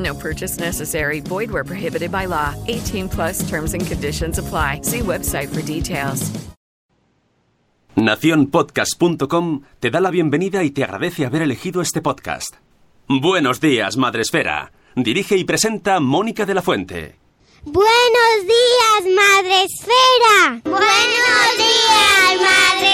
No purchase necessary. Void where prohibited by law. 18 plus terms and conditions apply. See website for details. Naciónpodcast.com te da la bienvenida y te agradece haber elegido este podcast. Buenos días, Madresfera. Dirige y presenta Mónica de la Fuente. Buenos días, Madre Esfera. Buenos días, Madre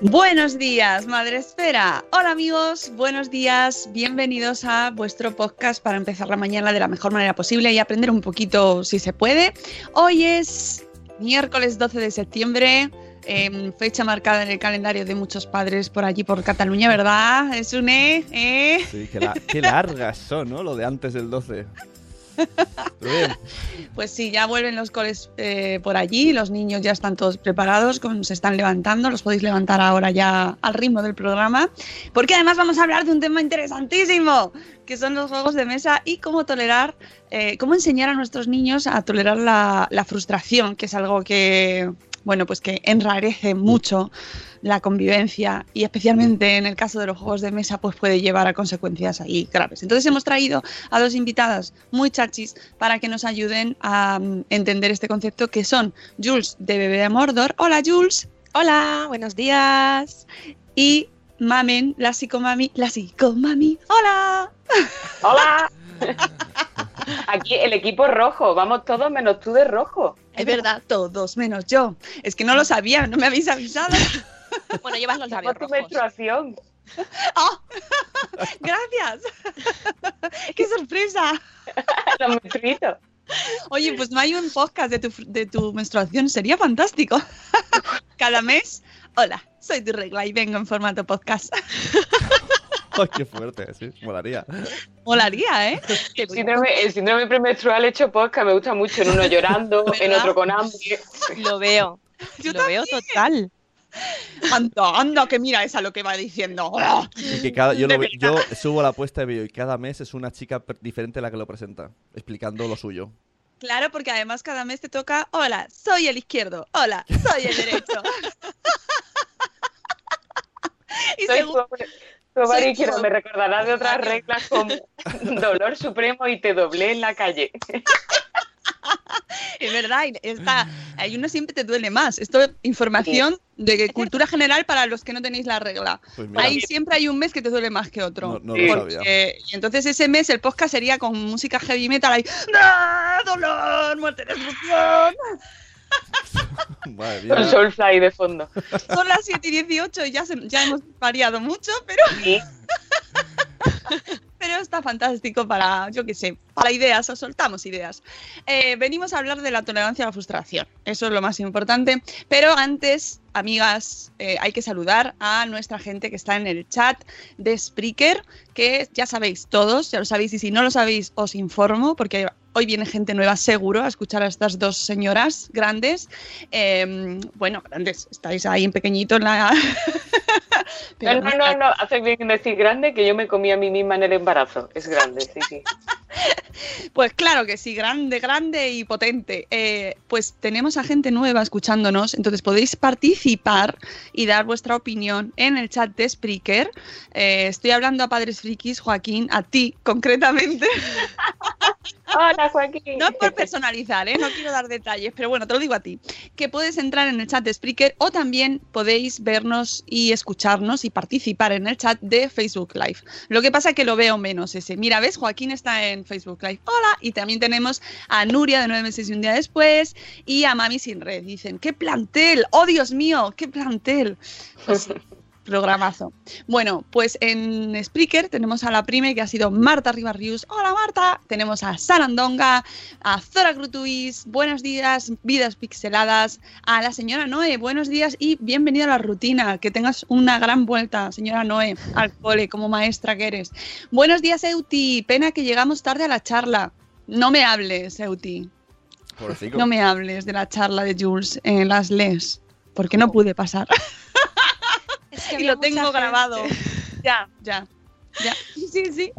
Buenos días, Madre Esfera. Hola amigos, buenos días, bienvenidos a vuestro podcast para empezar la mañana de la mejor manera posible y aprender un poquito si se puede. Hoy es miércoles 12 de septiembre, eh, fecha marcada en el calendario de muchos padres por allí, por Cataluña, ¿verdad? Es un E, ¿eh? Sí, qué, qué largas son, ¿no? Lo de antes del 12. Pues sí, ya vuelven los coles eh, por allí, los niños ya están todos preparados, con- se están levantando, los podéis levantar ahora ya al ritmo del programa, porque además vamos a hablar de un tema interesantísimo, que son los juegos de mesa y cómo tolerar, eh, cómo enseñar a nuestros niños a tolerar la, la frustración, que es algo que, bueno, pues que enrarece mucho la convivencia y especialmente en el caso de los juegos de mesa pues puede llevar a consecuencias ahí graves. Entonces hemos traído a dos invitadas muy chachis para que nos ayuden a mm, entender este concepto que son Jules de Bebé de Mordor. Hola Jules. Hola, buenos días. Y Mamen, la psicomami, la psicomami. Hola. Hola. Aquí el equipo rojo, vamos todos menos tú de rojo. Es verdad, todos menos yo. Es que no lo sabía, no me habéis avisado. Bueno, llevas los labios Por tu rojos. menstruación. ¡Oh! Gracias. ¡Qué sorpresa! Los menstruitos. Oye, pues no hay un podcast de tu, de tu menstruación, sería fantástico. Cada mes, hola, soy tu regla y vengo en formato podcast. Ay, qué fuerte, sí, molaría. Molaría, ¿eh? El síndrome, el síndrome premenstrual hecho podcast me gusta mucho, en uno llorando, en otro con hambre. Lo veo. Yo lo veo total. Anda, anda, que mira esa lo que va diciendo. Y que cada, yo, lo yo subo la apuesta y veo, y cada mes es una chica diferente la que lo presenta, explicando lo suyo. Claro, porque además cada mes te toca, hola, soy el izquierdo, hola, soy el derecho. y Soy según- tu, tu ovario soy izquierdo, tu- me recordarás de otras reglas como dolor supremo y te doblé en la calle. Es verdad, está, hay uno siempre te duele más. Esto es información de cultura general para los que no tenéis la regla. Pues. Ahí siempre hay un mes que te duele más que otro. No- no lo Porque- sabía. y entonces ese mes el podcast sería con música heavy metal ahí. ¡Ah, dolor! ¡Muerte, destrucción! Madre mía. Con Soulfly de fondo. Son las 7 y 18 y ya, se- ya hemos variado mucho, pero, Sí. está fantástico para, yo qué sé, para ideas, os soltamos ideas. Eh, venimos a hablar de la tolerancia a la frustración, eso es lo más importante, pero antes, amigas, eh, hay que saludar a nuestra gente que está en el chat de Spreaker, que ya sabéis todos, ya lo sabéis, y si no lo sabéis, os informo, porque hoy viene gente nueva seguro a escuchar a estas dos señoras grandes. Eh, bueno, grandes, estáis ahí en pequeñito en la... No, no, no, no, hace bien en decir grande que yo me comí a mí misma en el embarazo. Es grande, sí, sí. Pues claro que sí, grande, grande y potente. Eh, pues tenemos a gente nueva escuchándonos, entonces podéis participar y dar vuestra opinión en el chat de Spreaker. Eh, estoy hablando a padres frikis, Joaquín, a ti concretamente. Hola, Joaquín. No es por personalizar, ¿eh? no quiero dar detalles, pero bueno, te lo digo a ti. Que puedes entrar en el chat de Spreaker o también podéis vernos y escucharnos y participar en el chat de Facebook Live. Lo que pasa es que lo veo menos ese. Mira, ves, Joaquín está en Facebook Live. Hola. Y también tenemos a Nuria de nueve meses y un día después y a Mami Sin Red. Dicen, ¡qué plantel! ¡Oh, Dios mío! ¡Qué plantel! Pues programazo. Bueno, pues en Spreaker tenemos a la prime que ha sido Marta Ribarrius. Hola Marta. Tenemos a Sarandonga, a Zora Grutuis. Buenos días, vidas pixeladas. A la señora Noé. Buenos días y bienvenida a la rutina. Que tengas una gran vuelta, señora Noé, al cole como maestra que eres. Buenos días, Euti. Pena que llegamos tarde a la charla. No me hables, Euti. No me hables de la charla de Jules en las LES, porque no pude pasar. y lo tengo grabado. Ya, ya, ya. Sí, sí, sí.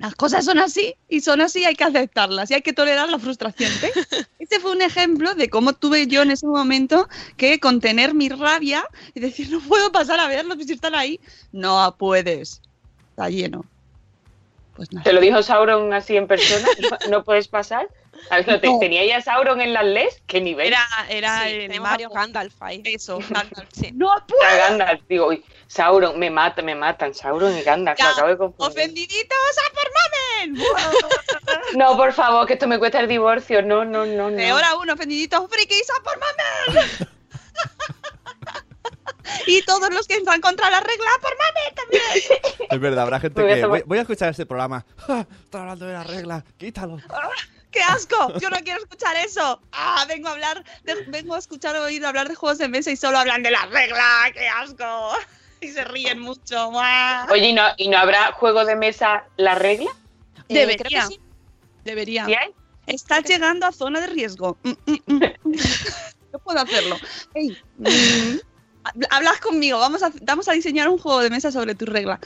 Las cosas son así y son así, hay que aceptarlas y hay que tolerar la frustración. ¿ves? Este fue un ejemplo de cómo tuve yo en ese momento que contener mi rabia y decir, no puedo pasar a verlos si están ahí. No puedes. Está lleno. Pues nada. ¿Te lo dijo Sauron así en persona? ¿No, no puedes pasar? ¿No te-. ¿Tenía ya Sauron en las LES? ¿Qué nivel? Era, era Sí, el mago. Gandalf ahí. Eso, Gandalf. Sí. No Era puedo. Gandalf, digo, uy, Sauron, me matan, me matan, Sauron y Gandalf, me Ya, acabo de confundir. Ofendiditos a por mamen. No, por favor, que esto me cuesta el divorcio, no, no, no, no. Peor aún, ofendiditos frikis a por mamen. y todos los que están contra la regla a por mamen también. Es verdad, habrá gente que. Voy, voy a escuchar este programa. ¡Ah! Están hablando de la regla. Quítalo. ¡Qué asco! Yo no quiero escuchar eso. Ah, vengo a hablar, de- vengo a escuchar oír hablar de juegos de mesa y solo hablan de la regla. ¡Qué asco! Y se ríen mucho. ¡Mua! Oye, ¿y no, ¿y no habrá juego de mesa la regla? Eh, Debería. sí. Debería. ¿Sí hay? Estás llegando a zona de riesgo. Mm, mm, mm. No puedo hacerlo. Ey, mm, Hablas conmigo, vamos a, vamos a diseñar un juego de mesa sobre tu regla.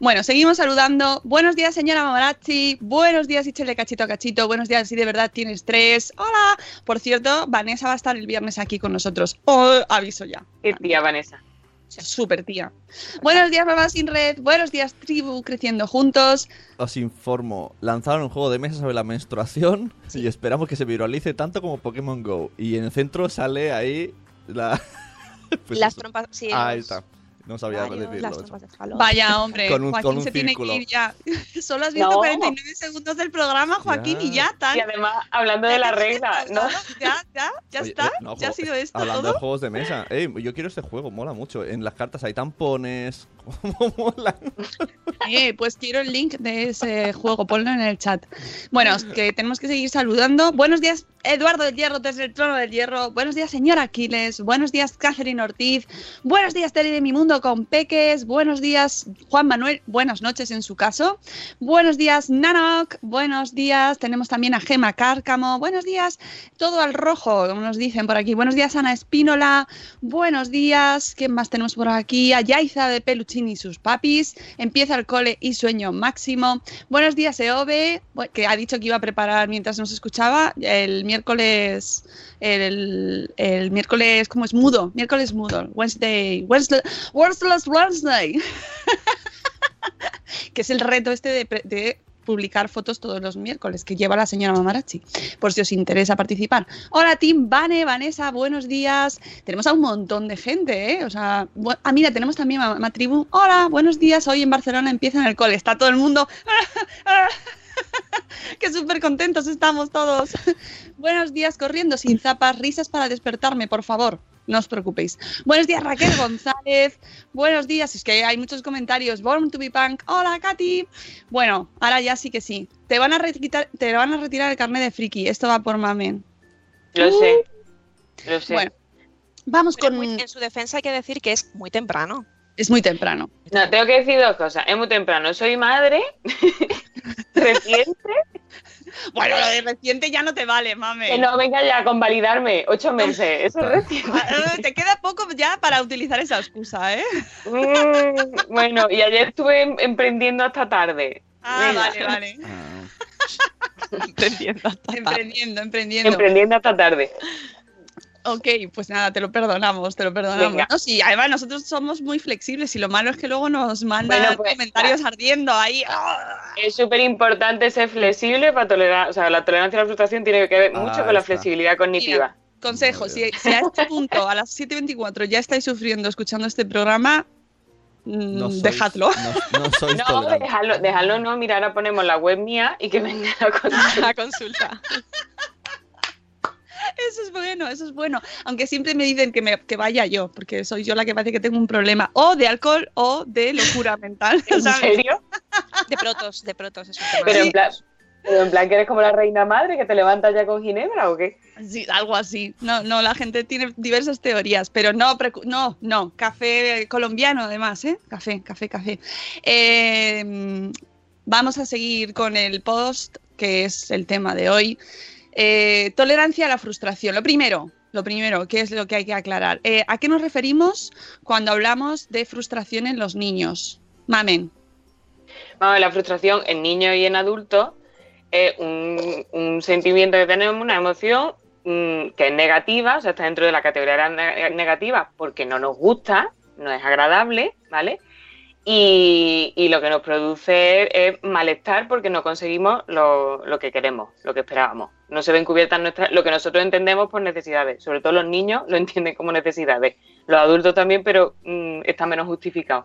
Bueno, seguimos saludando. Buenos días, señora Mamarazzi. Buenos días, Ichele Cachito a Cachito. Buenos días, si de verdad tienes tres. Hola. Por cierto, Vanessa va a estar el viernes aquí con nosotros. Oh, aviso ya. ¿Qué tía, Vanessa? Súper tía. Buenos días, mamá sin red. Buenos días, tribu, creciendo juntos. Os informo, lanzaron un juego de mesa sobre la menstruación y esperamos que se viralice tanto como Pokémon Go. Y en el centro sale ahí la... pues las eso. trompas. Sí, Ah, ahí está. No sabía varios, decirlo. eso. Vaya, hombre. Con un- Joaquín con un se tiene que ir ya. Solo has visto No. 49 segundos del programa, Joaquín, y ya está. Y además, hablando de la regla, ¿no? Ya, ya, ya Oye, está. eh, no, ya ha sido esto Hablando todo. de juegos de mesa. Ey, yo quiero este juego, mola mucho. En las cartas hay tampones. ¿Cómo mola? Eh, pues quiero el link de ese juego, ponlo en el chat. Bueno, que tenemos que seguir saludando. Buenos días, Eduardo del Hierro, desde el trono del Hierro. Buenos días, señor Aquiles. Buenos días, Catherine Ortiz. Buenos días, Tele de mi Mundo con Peques. Buenos días, Juan Manuel. Buenas noches en su caso. Buenos días, Nanok. Buenos días. Tenemos también a Gema Cárcamo. Buenos días, todo al rojo, como nos dicen por aquí. Buenos días, Ana Espínola. Buenos días. ¿Quién más tenemos por aquí? A Yaiza de Peluchín y sus papis. Empieza el cole y sueño máximo. Buenos días, Eove, que ha dicho que iba a preparar mientras nos escuchaba el miércoles. El, miércoles, ¿cómo es? Mudo. Miércoles mudo. Wednesday. Wednesday. Wednesday. que es el reto este de, de publicar fotos todos los miércoles que lleva la señora Mamarachi, por si os interesa participar. Hola, Tim, Vane, Vanessa, buenos días. Tenemos a un montón de gente, ¿eh? O sea, ah, mira, tenemos también a Matribu. Hola, buenos días. Hoy en Barcelona empieza en el cole. Está todo el mundo. que súper contentos estamos todos. buenos días, corriendo sin zapas, risas para despertarme, por favor. No os preocupéis. Buenos días, Raquel González. Buenos días. Es que hay muchos comentarios. Born to be punk. Hola, Katy. Bueno, ahora ya sí que sí. Te van a retirar, te van a retirar el carnet de friki. Esto va por mamen. Lo sé. Lo sé. Bueno, vamos Pero con. muy- en su defensa hay que decir que es muy temprano. Es muy temprano. No, tengo que decir dos cosas. Es muy temprano. Soy madre reciente. Bueno, lo de reciente ya no te vale, mame. Que no venga ya a convalidarme. Ocho meses. Eso es reciente. Ah, eh, Te queda poco ya para utilizar esa excusa, ¿eh? Mm, bueno, y ayer estuve em- emprendiendo hasta tarde. Ah, Venga. vale, vale. Hasta tarde. Emprendiendo, emprendiendo. Emprendiendo hasta tarde. Ok, pues nada, te lo perdonamos, te lo perdonamos. No, sí, además nosotros somos muy flexibles y lo malo es que luego nos mandan Bueno, pues, comentarios ardiendo ahí. ¡ah! Es súper importante ser flexible para tolerar, o sea, la tolerancia a la frustración tiene que ver Ah, mucho con la flexibilidad cognitiva. Consejo, si, si a este punto, a las 7.24, ya estáis sufriendo escuchando este programa, mm, No sois- dejadlo. No, no sois No, mira, ahora ponemos la web mía y que venga. La consulta. Eso es bueno, eso es bueno. Aunque siempre me dicen que, me, que vaya yo, porque soy yo la que parece que tengo un problema o de alcohol o de locura mental. ¿En ¿sabes? serio? De protos, de protos. Pero en plan, pero en plan que eres como la reina madre que te levantas ya con ginebra o qué? Sí, algo así. No, no, la gente tiene diversas teorías, pero no, precu- no, no. Café colombiano, además, ¿eh? Café, café, café. Eh, vamos a seguir con el post, que es el tema de hoy. Eh, tolerancia a la frustración. Lo primero, lo primero, que es lo que hay que aclarar. Eh, ¿A qué nos referimos cuando hablamos de frustración en los niños? Mamen. Vamos, la frustración en niños y en adultos es un, sentimiento que tenemos, una emoción mm, que es negativa, o sea, está dentro de la categoría negativa porque no nos gusta, no es agradable, ¿vale? Y, y lo que nos produce es malestar porque no conseguimos lo, lo que queremos, lo que esperábamos. No se ven cubiertas nuestras, lo que nosotros entendemos por necesidades. Sobre todo los niños lo entienden como necesidades. Los adultos también, pero mm, está menos justificado.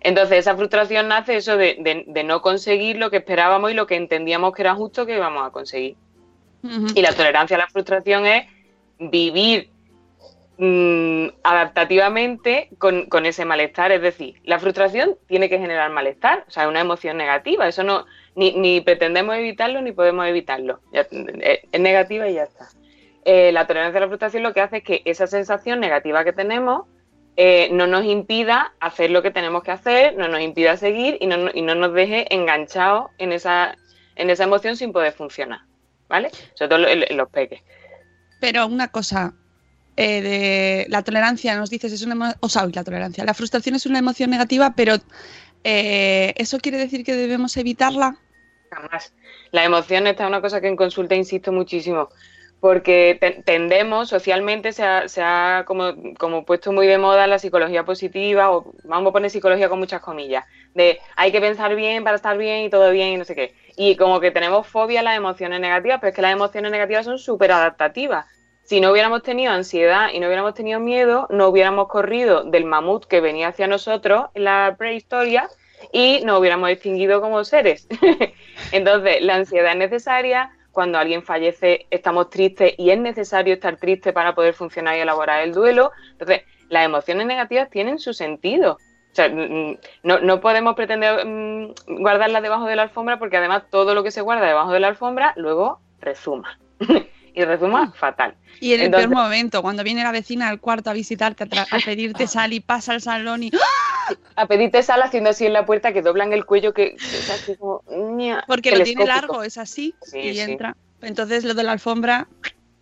Entonces, esa frustración nace eso de, de- de no conseguir lo que esperábamos y lo que entendíamos que era justo que íbamos a conseguir. Y la tolerancia a la frustración es vivir mm, adaptativamente con, con ese malestar. Es decir, la frustración tiene que generar malestar, o sea, una emoción negativa. Eso no, ni, ni pretendemos evitarlo ni podemos evitarlo. Ya- es, negativa y ya está. Eh, la tolerancia a la frustración lo que hace es que esa sensación negativa que tenemos eh, no nos impida hacer lo que tenemos que hacer, no nos impida seguir y no, y no nos deje enganchados en esa, en esa emoción sin poder funcionar. ¿Vale? Sobre todo en los peques. Pero una cosa, eh, de la tolerancia, nos dices, es una o la tolerancia, la frustración es una emoción negativa, pero eh, ¿eso quiere decir que debemos evitarla? Jamás. La emoción esta es una cosa que en consulta insisto muchísimo, porque te- tendemos, socialmente se ha, se ha como, como puesto muy de moda la psicología positiva, o vamos a poner psicología con muchas comillas, de hay que pensar bien para estar bien y todo bien y no sé qué. Y como que tenemos fobia a las emociones negativas, pero es que las emociones negativas son súper adaptativas. Si no hubiéramos tenido ansiedad y no hubiéramos tenido miedo, no hubiéramos corrido del mamut que venía hacia nosotros en la prehistoria y nos hubiéramos extinguido como seres. Entonces, la ansiedad es necesaria. Cuando alguien fallece, estamos tristes y es necesario estar triste para poder funcionar y elaborar el duelo. Entonces, las emociones negativas tienen su sentido. O sea, no, no podemos pretender mm, guardarlas debajo de la alfombra porque además todo lo que se guarda debajo de la alfombra luego rezuma. y rezuma fatal. Y en el peor momento, cuando viene la vecina al cuarto a visitarte, a, pedirte sal y pasa al salón y... A pedirte sal haciendo así en la puerta que doblan el cuello que, que es así como, ña, Porque lo tiene largo, es así, Sí, y sí. entra. Entonces lo de la alfombra...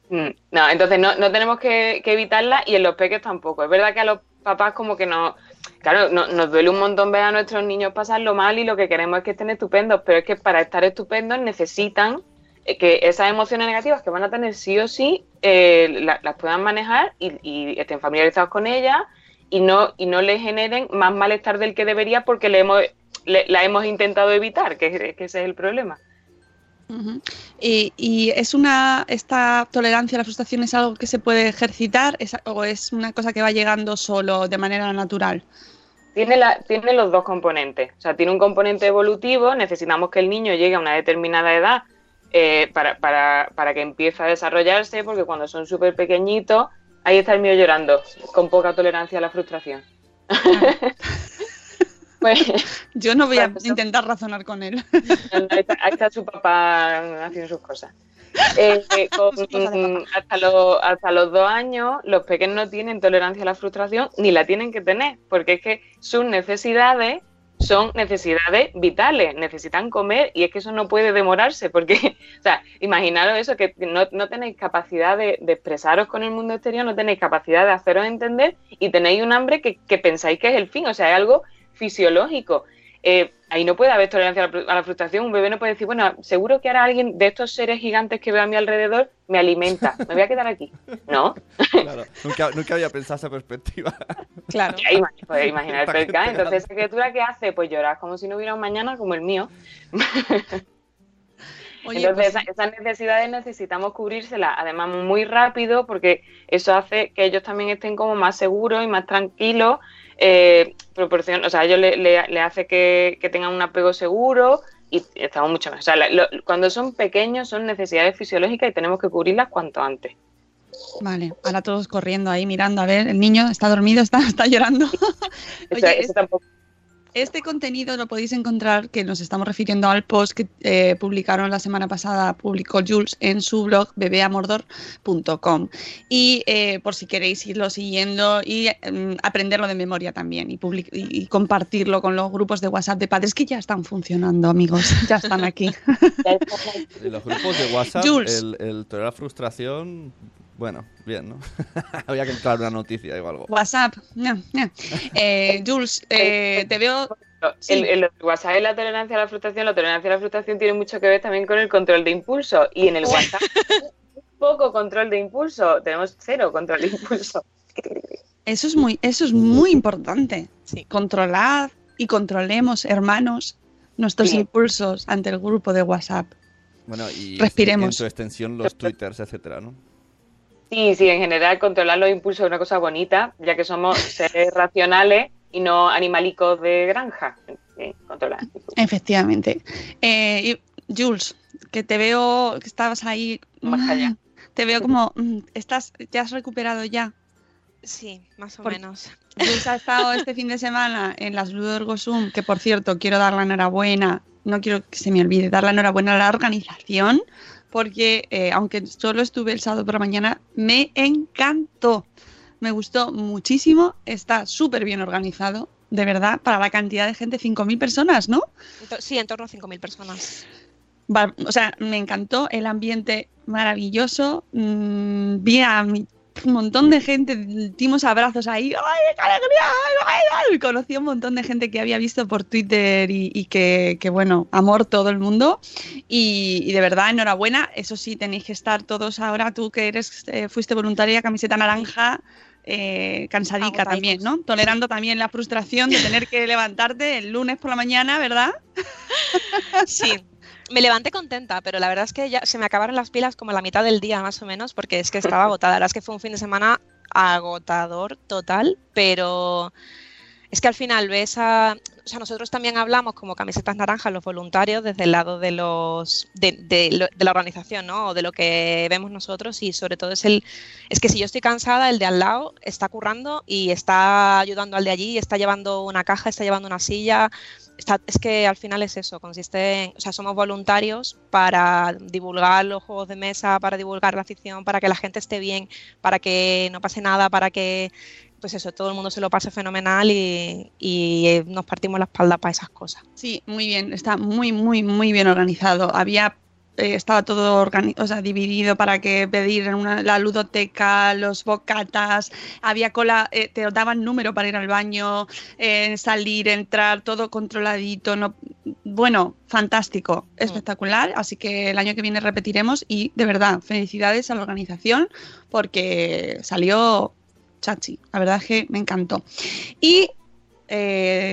Mm, No, entonces no, no tenemos que, que evitarla y en los peques tampoco. Es verdad que a los papás como que no, claro, no- nos duele un montón ver a nuestros niños pasarlo mal y lo que queremos es que estén estupendos, pero es que para estar estupendos necesitan que esas emociones negativas que van a tener sí o sí eh, la- las puedan manejar y, y estén familiarizados con ellas y no, y no les generen más malestar del que debería porque le hemos, le- la hemos intentado evitar, que, que ese es el problema. Y, y es una... ¿Esta tolerancia a la frustración es algo que se puede ejercitar ¿Es- o es una cosa que va llegando solo, de manera natural? Tiene, la, tiene los dos componentes. O sea, tiene un componente evolutivo. Necesitamos que el niño llegue a una determinada edad eh, para, para, para que empiece a desarrollarse, porque cuando son súper pequeñitos, ahí está el mío llorando, con poca tolerancia a la frustración. pues, Yo no voy a eso- intentar razonar con él. ahí, está, ahí está su papá haciendo sus cosas. Eh, eh, con- hasta, los, hasta los dos años, los pequeños no tienen tolerancia a la frustración ni la tienen que tener, porque es que sus necesidades son necesidades vitales, necesitan comer y es que eso no puede demorarse, porque, o sea, imaginaros eso, que no, no tenéis capacidad de, expresaros con el mundo exterior, no tenéis capacidad de haceros entender y tenéis un hambre que, que pensáis que es el fin, o sea, es algo fisiológico. Eh, ahí no puede haber tolerancia a la, frustración. Un bebé no puede decir, bueno, seguro que ahora alguien de estos seres gigantes que veo a mi alrededor me alimenta. Me voy a quedar aquí. No. Claro, nunca, nunca había pensado esa perspectiva. Claro. Ima- pues, imaginar ¿Para el qué percal. te Entonces? ¿esa criatura qué hace? Pues llorar como si no hubiera un mañana como el mío. Oye, Entonces, pues- esa- esas necesidades necesitamos cubrírselas, además muy rápido, porque eso hace que ellos también estén como más seguros y más tranquilos. Eh, proporcion- o sea, ellos le, le- le hace que, que tengan un apego seguro y estamos mucho más. O sea, lo- cuando son pequeños son necesidades fisiológicas y tenemos que cubrirlas cuanto antes. Vale, ahora todos corriendo ahí mirando a ver, el niño está dormido, está, está llorando. Eso tampoco- Este contenido lo podéis encontrar, que nos estamos refiriendo al post que eh, publicaron la semana pasada, publicó Jules en su blog bebeamordor.com. Y eh, por si queréis irlo siguiendo y mm, aprenderlo de memoria también y, y, compartirlo con los grupos de WhatsApp de padres que ya están funcionando, amigos, ya están aquí. En los grupos de WhatsApp, Jules. el, el frustración, bueno, bien, ¿no? Había que entrar una noticia o algo. WhatsApp, no, no. Eh, Jules, eh, te veo... Sí. El, el WhatsApp es la tolerancia a la frustración. La tolerancia a la frustración tiene mucho que ver también con el control de impulso. Y en el WhatsApp, poco control de impulso. Tenemos cero control de impulso. Eso es muy, eso es muy importante. Sí. Controlad y controlemos, hermanos, nuestros Sí. impulsos ante el grupo de WhatsApp. Bueno, y Respiremos. en su extensión los twitters, etcétera, ¿no? Sí, sí, en general controlar los impulsos es una cosa bonita, ya que somos seres racionales y no animalicos de granja. Sí, controlar. Efectivamente. Eh, y Jules, que te veo que estabas ahí. Más allá. mm, Te veo como mm, estás, te has recuperado ya. Sí, más o Por- menos. Jules ha estado este fin de semana en las Ludorgo Zoom, que por cierto quiero dar la enhorabuena, no quiero que se me olvide, dar la enhorabuena a la organización, porque eh, aunque solo estuve el sábado por la mañana, me encantó. Me gustó muchísimo, está súper bien organizado, de verdad, para la cantidad de gente, 5.000 personas, ¿no? Sí, en torno a 5.000 personas. O sea, me encantó el ambiente maravilloso. mm, vi a mi- un montón de gente, dimos abrazos ahí. ¡Ay, qué alegría! ¡Ay, ay! Conocí a un montón de gente que había visto por Twitter y, y que, que, bueno, amor todo el mundo. Y, y de verdad, enhorabuena. Eso sí, tenéis que estar todos ahora, tú que eres, eh, fuiste voluntaria, camiseta naranja. eh, cansadica también, ¿no? Tolerando también la frustración de tener que levantarte el lunes por la mañana, ¿verdad? Sí. Me levanté contenta, pero la verdad es que ya se me acabaron las pilas como la mitad del día más o menos, porque es que estaba agotada. La verdad es que fue un fin de semana agotador total, pero es que al final ves a... O sea, nosotros también hablamos como camisetas naranjas, los voluntarios, desde el lado de los de, de de la organización, ¿no? O de lo que vemos nosotros y sobre todo es el... Es que si yo estoy cansada, el de al lado está currando y está ayudando al de allí, está llevando una caja, está llevando una silla, Está- es que al final es eso, consiste en, o sea, somos voluntarios para divulgar los juegos de mesa, para divulgar la ficción, para que la gente esté bien, para que no pase nada, para que, pues eso, todo el mundo se lo pase fenomenal y, y, eh, nos partimos la espalda para esas cosas. Sí, muy bien, está muy, muy, muy bien organizado. Había, eh, estaba todo o sea, dividido para que pedir en una- la ludoteca, los bocatas, había cola, eh, te daban número para ir al baño, eh, salir, entrar, todo controladito. No, bueno, fantástico, espectacular. Así que el año que viene repetiremos y de verdad, felicidades a la organización porque salió chachi. La verdad es que me encantó. Y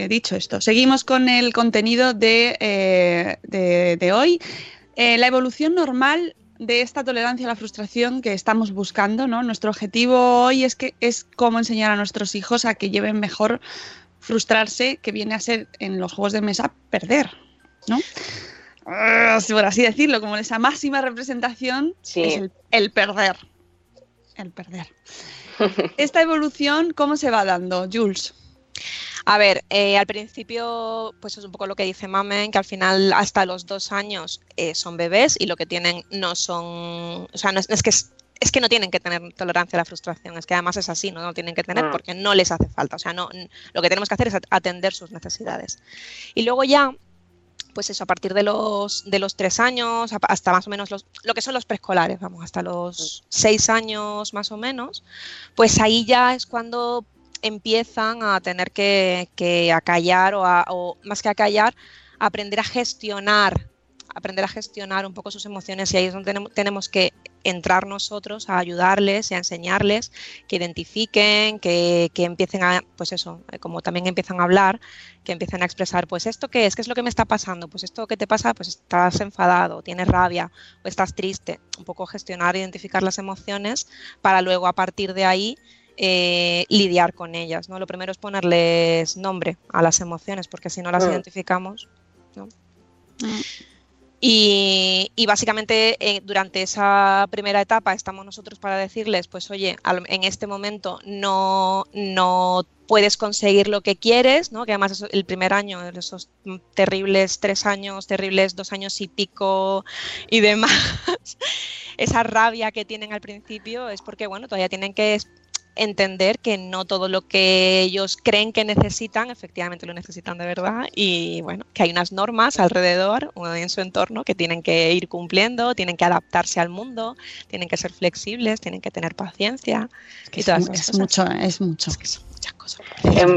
dicho esto, seguimos con el contenido de, de- de hoy. Eh, la evolución normal de esta tolerancia a la frustración que estamos buscando, ¿no? Nuestro objetivo hoy es que es cómo enseñar a nuestros hijos a que lleven mejor frustrarse, que viene a ser en los juegos de mesa perder, ¿no? Ah, por así decirlo, como esa máxima representación Sí. es el, el perder. El perder. Esta evolución, ¿cómo se va dando, Jules? A ver, eh, al principio, pues es un poco lo que dice Mamen, que al final hasta los dos años eh, son bebés y lo que tienen no son, o sea, no es, que es, es que no tienen que tener tolerancia a la frustración, es que además es así, no, no tienen que tener Mm. porque no les hace falta, o sea, no, lo que tenemos que hacer es at- atender sus necesidades. Y luego ya, pues eso, a partir de los, de los tres años, hasta más o menos los, lo que son los preescolares, vamos, hasta los seis años más o menos, pues ahí ya es cuando empiezan a tener que, acallar o, a- o más que acallar, aprender a gestionar aprender a gestionar un poco sus emociones. Y ahí es donde tenemos, tenemos que entrar nosotros a ayudarles y a enseñarles que identifiquen, que, que, empiecen a, pues eso, eh, como también empiezan a hablar, que empiecen a expresar, pues esto qué es, qué es lo que me está pasando, pues esto que te pasa, pues estás enfadado, tienes rabia o estás triste, un poco gestionar, identificar las emociones para luego a partir de ahí eh, lidiar con ellas, ¿no? Lo primero es ponerles nombre a las emociones, porque si no las Mm. identificamos, ¿no? Y, y básicamente eh, durante esa primera etapa estamos nosotros para decirles, pues oye, al- en este momento no, no puedes conseguir lo que quieres, ¿no? Que además eso- el primer año, esos terribles tres años, terribles dos años y pico y demás, esa rabia que tienen al principio es porque, bueno, todavía tienen que es- entender que no todo lo que ellos creen que necesitan, efectivamente lo necesitan de verdad y bueno, que hay unas normas alrededor en su entorno que tienen que ir cumpliendo, tienen que adaptarse al mundo, tienen que ser flexibles, tienen que tener paciencia y Es, todas mu- esas es cosas. mucho, es mucho. cosas.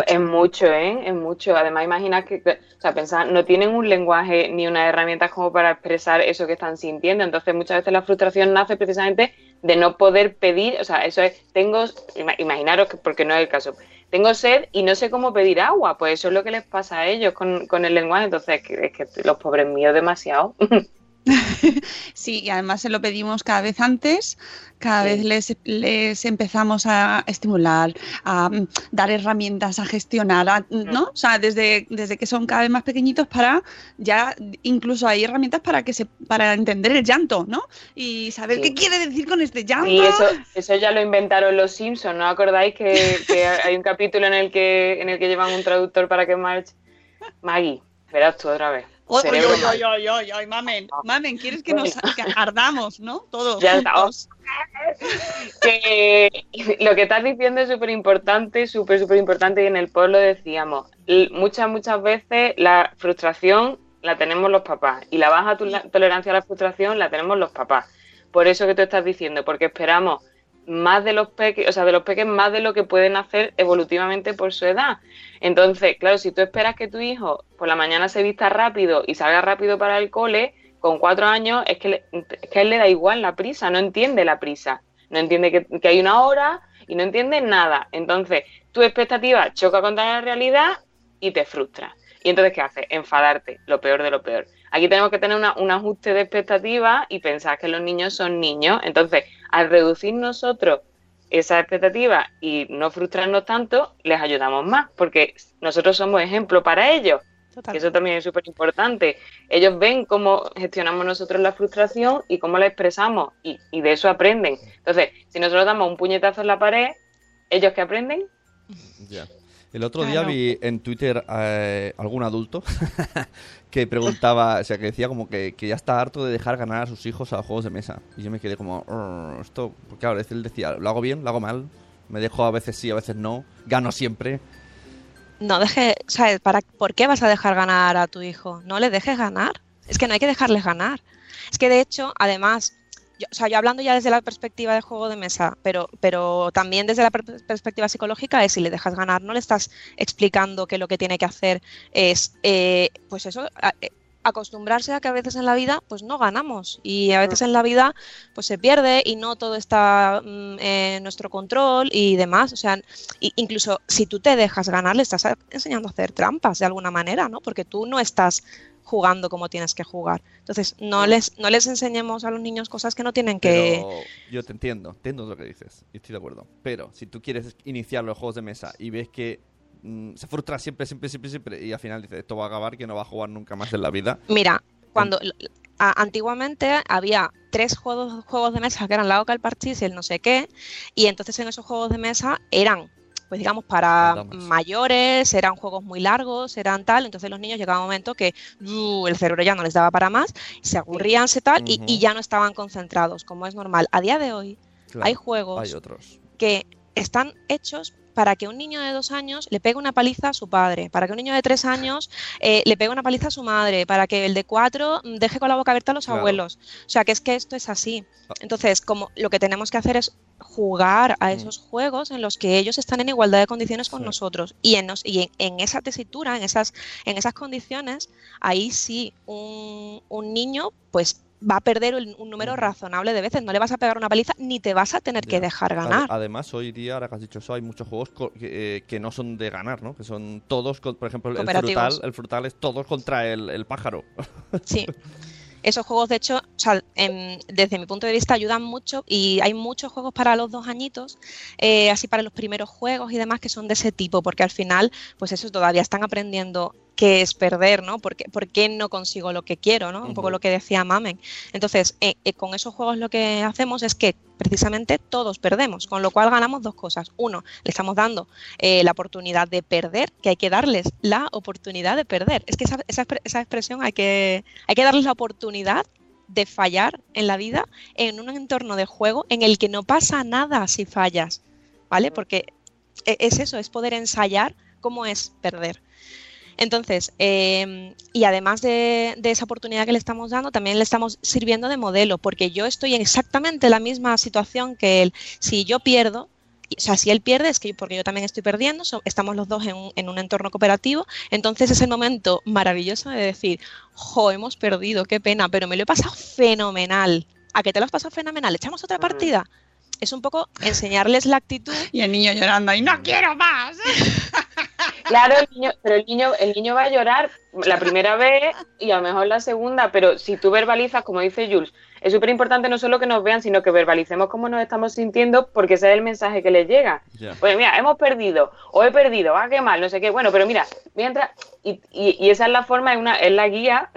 Es, mucho, ¿eh? Es mucho. Además, imagina que, o sea, pensar, no tienen un lenguaje ni unas herramientas como para expresar eso que están sintiendo. Entonces, muchas veces la frustración nace precisamente de no poder pedir, o sea, eso es, tengo, ima- imaginaros que, porque no es el caso, tengo sed y no sé cómo pedir agua, pues eso es lo que les pasa a ellos con, con el lenguaje. Entonces, es que, es que los pobres míos demasiado. Sí, y además se lo pedimos cada vez antes, cada vez les, les empezamos a estimular, a mm, dar herramientas, a gestionar, a- ¿no? O sea, desde, desde que son cada vez más pequeñitos para ya, incluso hay herramientas para que se, para entender el llanto, ¿no? Y saber Sí. qué quiere decir con este llanto. Y eso, eso ya lo inventaron los Simpsons, ¿no acordáis que, que hay un capítulo en el que en el que llevan un traductor para que Marge Maggie, verás tú otra vez. Oy, oy, oy, oy, oy, mamen, mamen, ¿quieres que nos que ardamos, no? Todos. Ya que lo que estás diciendo es súper importante, súper, súper importante y en el post lo decíamos. Muchas, muchas veces la frustración la tenemos los papás y la baja tol- tolerancia a la frustración la tenemos los papás. Por eso que tú estás diciendo, porque esperamos más de los peques, o sea, de los peques más de lo que pueden hacer evolutivamente por su edad. Entonces, claro, si tú esperas que tu hijo por la mañana se vista rápido y salga rápido para el cole, con cuatro años es que, le- es que a él le da igual la prisa, no entiende la prisa, no entiende que, que hay una hora y no entiende nada. Entonces, tu expectativa choca contra la realidad y te frustra. Y entonces, ¿qué haces? Enfadarte, lo peor de lo peor. Aquí tenemos que tener una- un ajuste de expectativa y pensar que los niños son niños. Entonces, al reducir nosotros esa expectativa y no frustrarnos tanto, les ayudamos más, porque nosotros somos ejemplo para ellos. Que eso también es súper importante. Ellos ven cómo gestionamos nosotros la frustración y cómo la expresamos, y, y de eso aprenden. Entonces, si nosotros damos un puñetazo en la pared, ¿ellos que aprenden? Ya. El otro día Claro. vi en Twitter eh, algún adulto que preguntaba, o sea, que decía como que, que ya está harto de dejar ganar a sus hijos a los juegos de mesa. Y yo me quedé como, "Arr, esto, porque a veces él decía, ¿lo hago bien? ¿Lo hago mal? Me dejo a veces sí, a veces no. Gano siempre. No deje, ¿sabes? ¿Para, ¿Por qué vas a dejar ganar a tu hijo? No le dejes ganar. Es que no hay que dejarles ganar. Es que de hecho, además, yo, o sea, yo hablando ya desde la perspectiva del juego de mesa, pero, pero también desde la per- perspectiva psicológica es si le dejas ganar, no le estás explicando que lo que tiene que hacer es, eh, pues eso, eh, acostumbrarse a que a veces en la vida pues no ganamos y a veces en la vida pues se pierde y no todo está mm, en nuestro control y demás. O sea, incluso si tú te dejas ganar, le estás enseñando a hacer trampas de alguna manera, ¿no? Porque tú no estás jugando como tienes que jugar. Entonces, no les, no les enseñemos a los niños cosas que no tienen que... Pero yo te entiendo, entiendo lo que dices, y estoy de acuerdo. Pero si tú quieres iniciar los juegos de mesa y ves que mm, se frustra siempre, siempre, siempre, siempre, y al final dices, esto va a acabar, que no va a jugar nunca más en la vida. Mira, cuando a- antiguamente había tres juegos, juegos de mesa que eran la Oca, el parchís y el no sé qué, y entonces en esos juegos de mesa eran, pues digamos, para damas. mayores, eran juegos muy largos, eran tal, entonces los niños llegaba un momento que uh, el cerebro ya no les daba para más, se aburrían, se tal, y, ya no estaban concentrados, como es normal. A día de hoy Claro, hay juegos Hay otros. que están hechos para que un niño de dos años le pegue una paliza a su padre, para que un niño de tres años eh, le pegue una paliza a su madre, para que el de cuatro deje con la boca abierta a los Claro. abuelos. O sea, que es que esto es así. Entonces, como lo que tenemos que hacer es jugar a esos juegos en los que ellos están en igualdad de condiciones con Sí. nosotros y en, nos- y en, en esa tesitura, en esas, en esas condiciones, ahí sí un, un niño pues va a perder un, un número razonable de veces, no le vas a pegar una paliza ni te vas a tener que dejar ganar. Además, hoy día, ahora que has dicho eso, hay muchos juegos que, eh, que no son de ganar, ¿no? Que son todos, por ejemplo, el frutal, el frutal es todos contra el, el pájaro. Sí. Esos juegos, de hecho, desde mi punto de vista, ayudan mucho y hay muchos juegos para los dos añitos, eh, así para los primeros juegos y demás, que son de ese tipo, porque al final, pues eso todavía están aprendiendo qué es perder, ¿no? ¿Por qué, por qué no consigo lo que quiero, ¿no? Un poco lo que decía Mamen. Entonces, eh, eh, con esos juegos lo que hacemos es que precisamente todos perdemos, con lo cual ganamos dos cosas. Uno, le estamos dando eh, la oportunidad de perder, que hay que darles la oportunidad de perder. Es que esa, esa esa expresión hay que, hay que darles la oportunidad de fallar en la vida en un entorno de juego en el que no pasa nada si fallas, ¿vale? Porque es eso, es poder ensayar cómo es perder. Entonces, eh, y además de, de esa oportunidad que le estamos dando, también le estamos sirviendo de modelo, porque yo estoy en exactamente la misma situación que él. Si yo pierdo, o sea, si él pierde, es que porque yo también estoy perdiendo, so- estamos los dos en un, en un entorno cooperativo, entonces es el momento maravilloso de decir, jo, hemos perdido, qué pena, pero me lo he pasado fenomenal. ¿A que te lo has pasado fenomenal? ¿Echamos otra partida? Es un poco enseñarles la actitud. Y el niño llorando y no quiero más. Claro, el niño, pero el niño, el niño va a llorar la primera vez y a lo mejor la segunda, pero si tú verbalizas, como dice Jules, es súper importante no solo que nos vean, sino que verbalicemos cómo nos estamos sintiendo, porque ese es el mensaje que les llega. Pues mira, hemos perdido, o he perdido, ah, qué mal, no sé qué. Bueno, pero mira, mientras, y, y, y esa es la forma, es, una, es la guía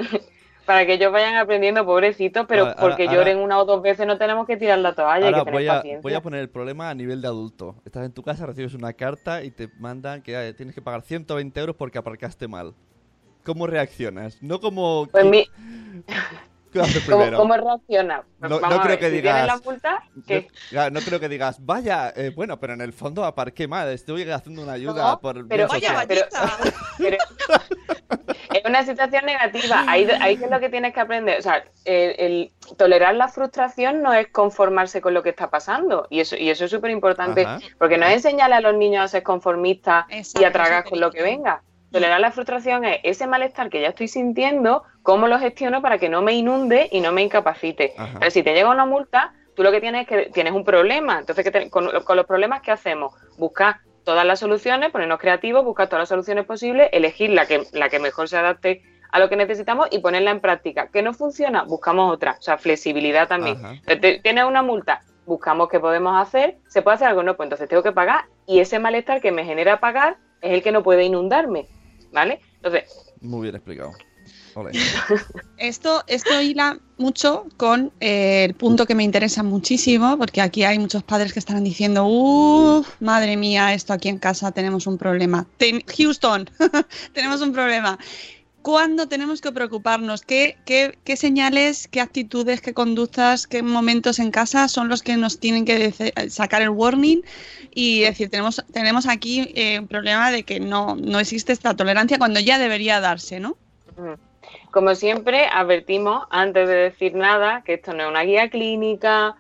para que ellos vayan aprendiendo, pobrecitos, pero Ahora- porque ahora- lloren una o dos veces no tenemos que tirar la toalla, hay que tener voy a, paciencia. voy a poner el problema a nivel de adulto. Estás en tu casa, recibes una carta y te mandan que tienes que pagar 120 euros porque aparcaste mal. ¿Cómo reaccionas? No como... Pues mi- ¿Qué haces ¿Cómo, primero? cómo reacciona? No- Vamos no a creo ver, que si digas- la multa, ¿qué? No, creo que digas, vaya, eh, bueno, pero en el fondo aparqué mal, estoy haciendo una ayuda No, por... pero, bien social". pero- pero- es una situación negativa. Ahí, es lo que tienes que aprender. O sea, el, el tolerar la frustración no es conformarse con lo que está pasando. Y eso, y eso es súper importante. Porque no es enseñarle a los niños a ser conformistas y a tragar con lo que venga. Tolerar la frustración es ese malestar que ya estoy sintiendo, cómo lo gestiono para que no me inunde y no me incapacite. Ajá. Pero si te llega una multa, tú lo que tienes es que tienes un problema. Entonces, ¿qué te- con, con los problemas, ¿qué hacemos? Buscar todas las soluciones, ponernos creativos, buscar todas las soluciones posibles, elegir la que, la que mejor se adapte a lo que necesitamos y ponerla en práctica. ¿Que no funciona? Buscamos otra. O sea, flexibilidad también. Entonces, Tienes una multa, buscamos qué podemos hacer, se puede hacer algo, no, pues entonces tengo que pagar y ese malestar que me genera pagar es el que no puede inundarme, ¿vale? Entonces, Muy bien explicado. Esto, esto hila mucho con eh, el punto que me interesa muchísimo, porque aquí hay muchos padres que están diciendo, uff, madre mía, esto aquí en casa tenemos un problema. Ten- Houston, tenemos un problema. ¿Cuándo tenemos que preocuparnos? ¿Qué, señales, qué actitudes, qué conductas, qué momentos en casa son los que nos tienen que sacar el warning y decir, tenemos, tenemos aquí eh, un problema de que no, no existe esta tolerancia cuando ya debería darse, ¿no? Como siempre, advertimos antes de decir nada que esto no es una guía clínica,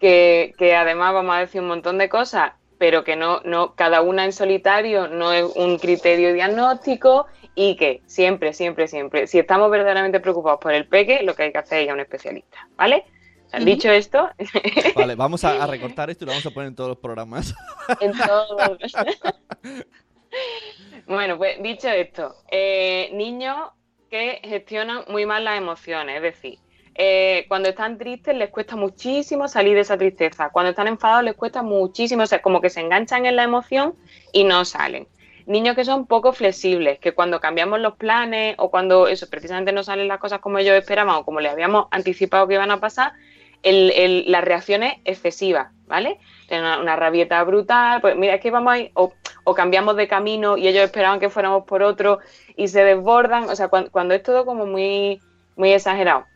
que, que además vamos a decir un montón de cosas, pero que no, no, cada una en solitario no es un criterio diagnóstico y que siempre, siempre, siempre, si estamos verdaderamente preocupados por el peque, lo que hay que hacer es ir a un especialista, ¿vale? Ujú. Dicho esto, Vale, vamos a, a recortar esto y lo vamos a poner en todos los programas. en todos. bueno, pues dicho esto, eh, niños que gestionan muy mal las emociones, es decir, eh, cuando están tristes les cuesta muchísimo salir de esa tristeza, cuando están enfadados les cuesta muchísimo, o sea, como que se enganchan en la emoción y no salen. Niños que son poco flexibles, que cuando cambiamos los planes o cuando eso precisamente no salen las cosas como ellos esperaban o como les habíamos anticipado que iban a pasar, el, el- la reacción es excesiva, ¿vale? Tienen una, una rabieta brutal, pues mira, es que vamos a o, o cambiamos de camino y ellos esperaban que fuéramos por otro y se desbordan, o sea, cuando, cuando es todo como muy, muy exagerado.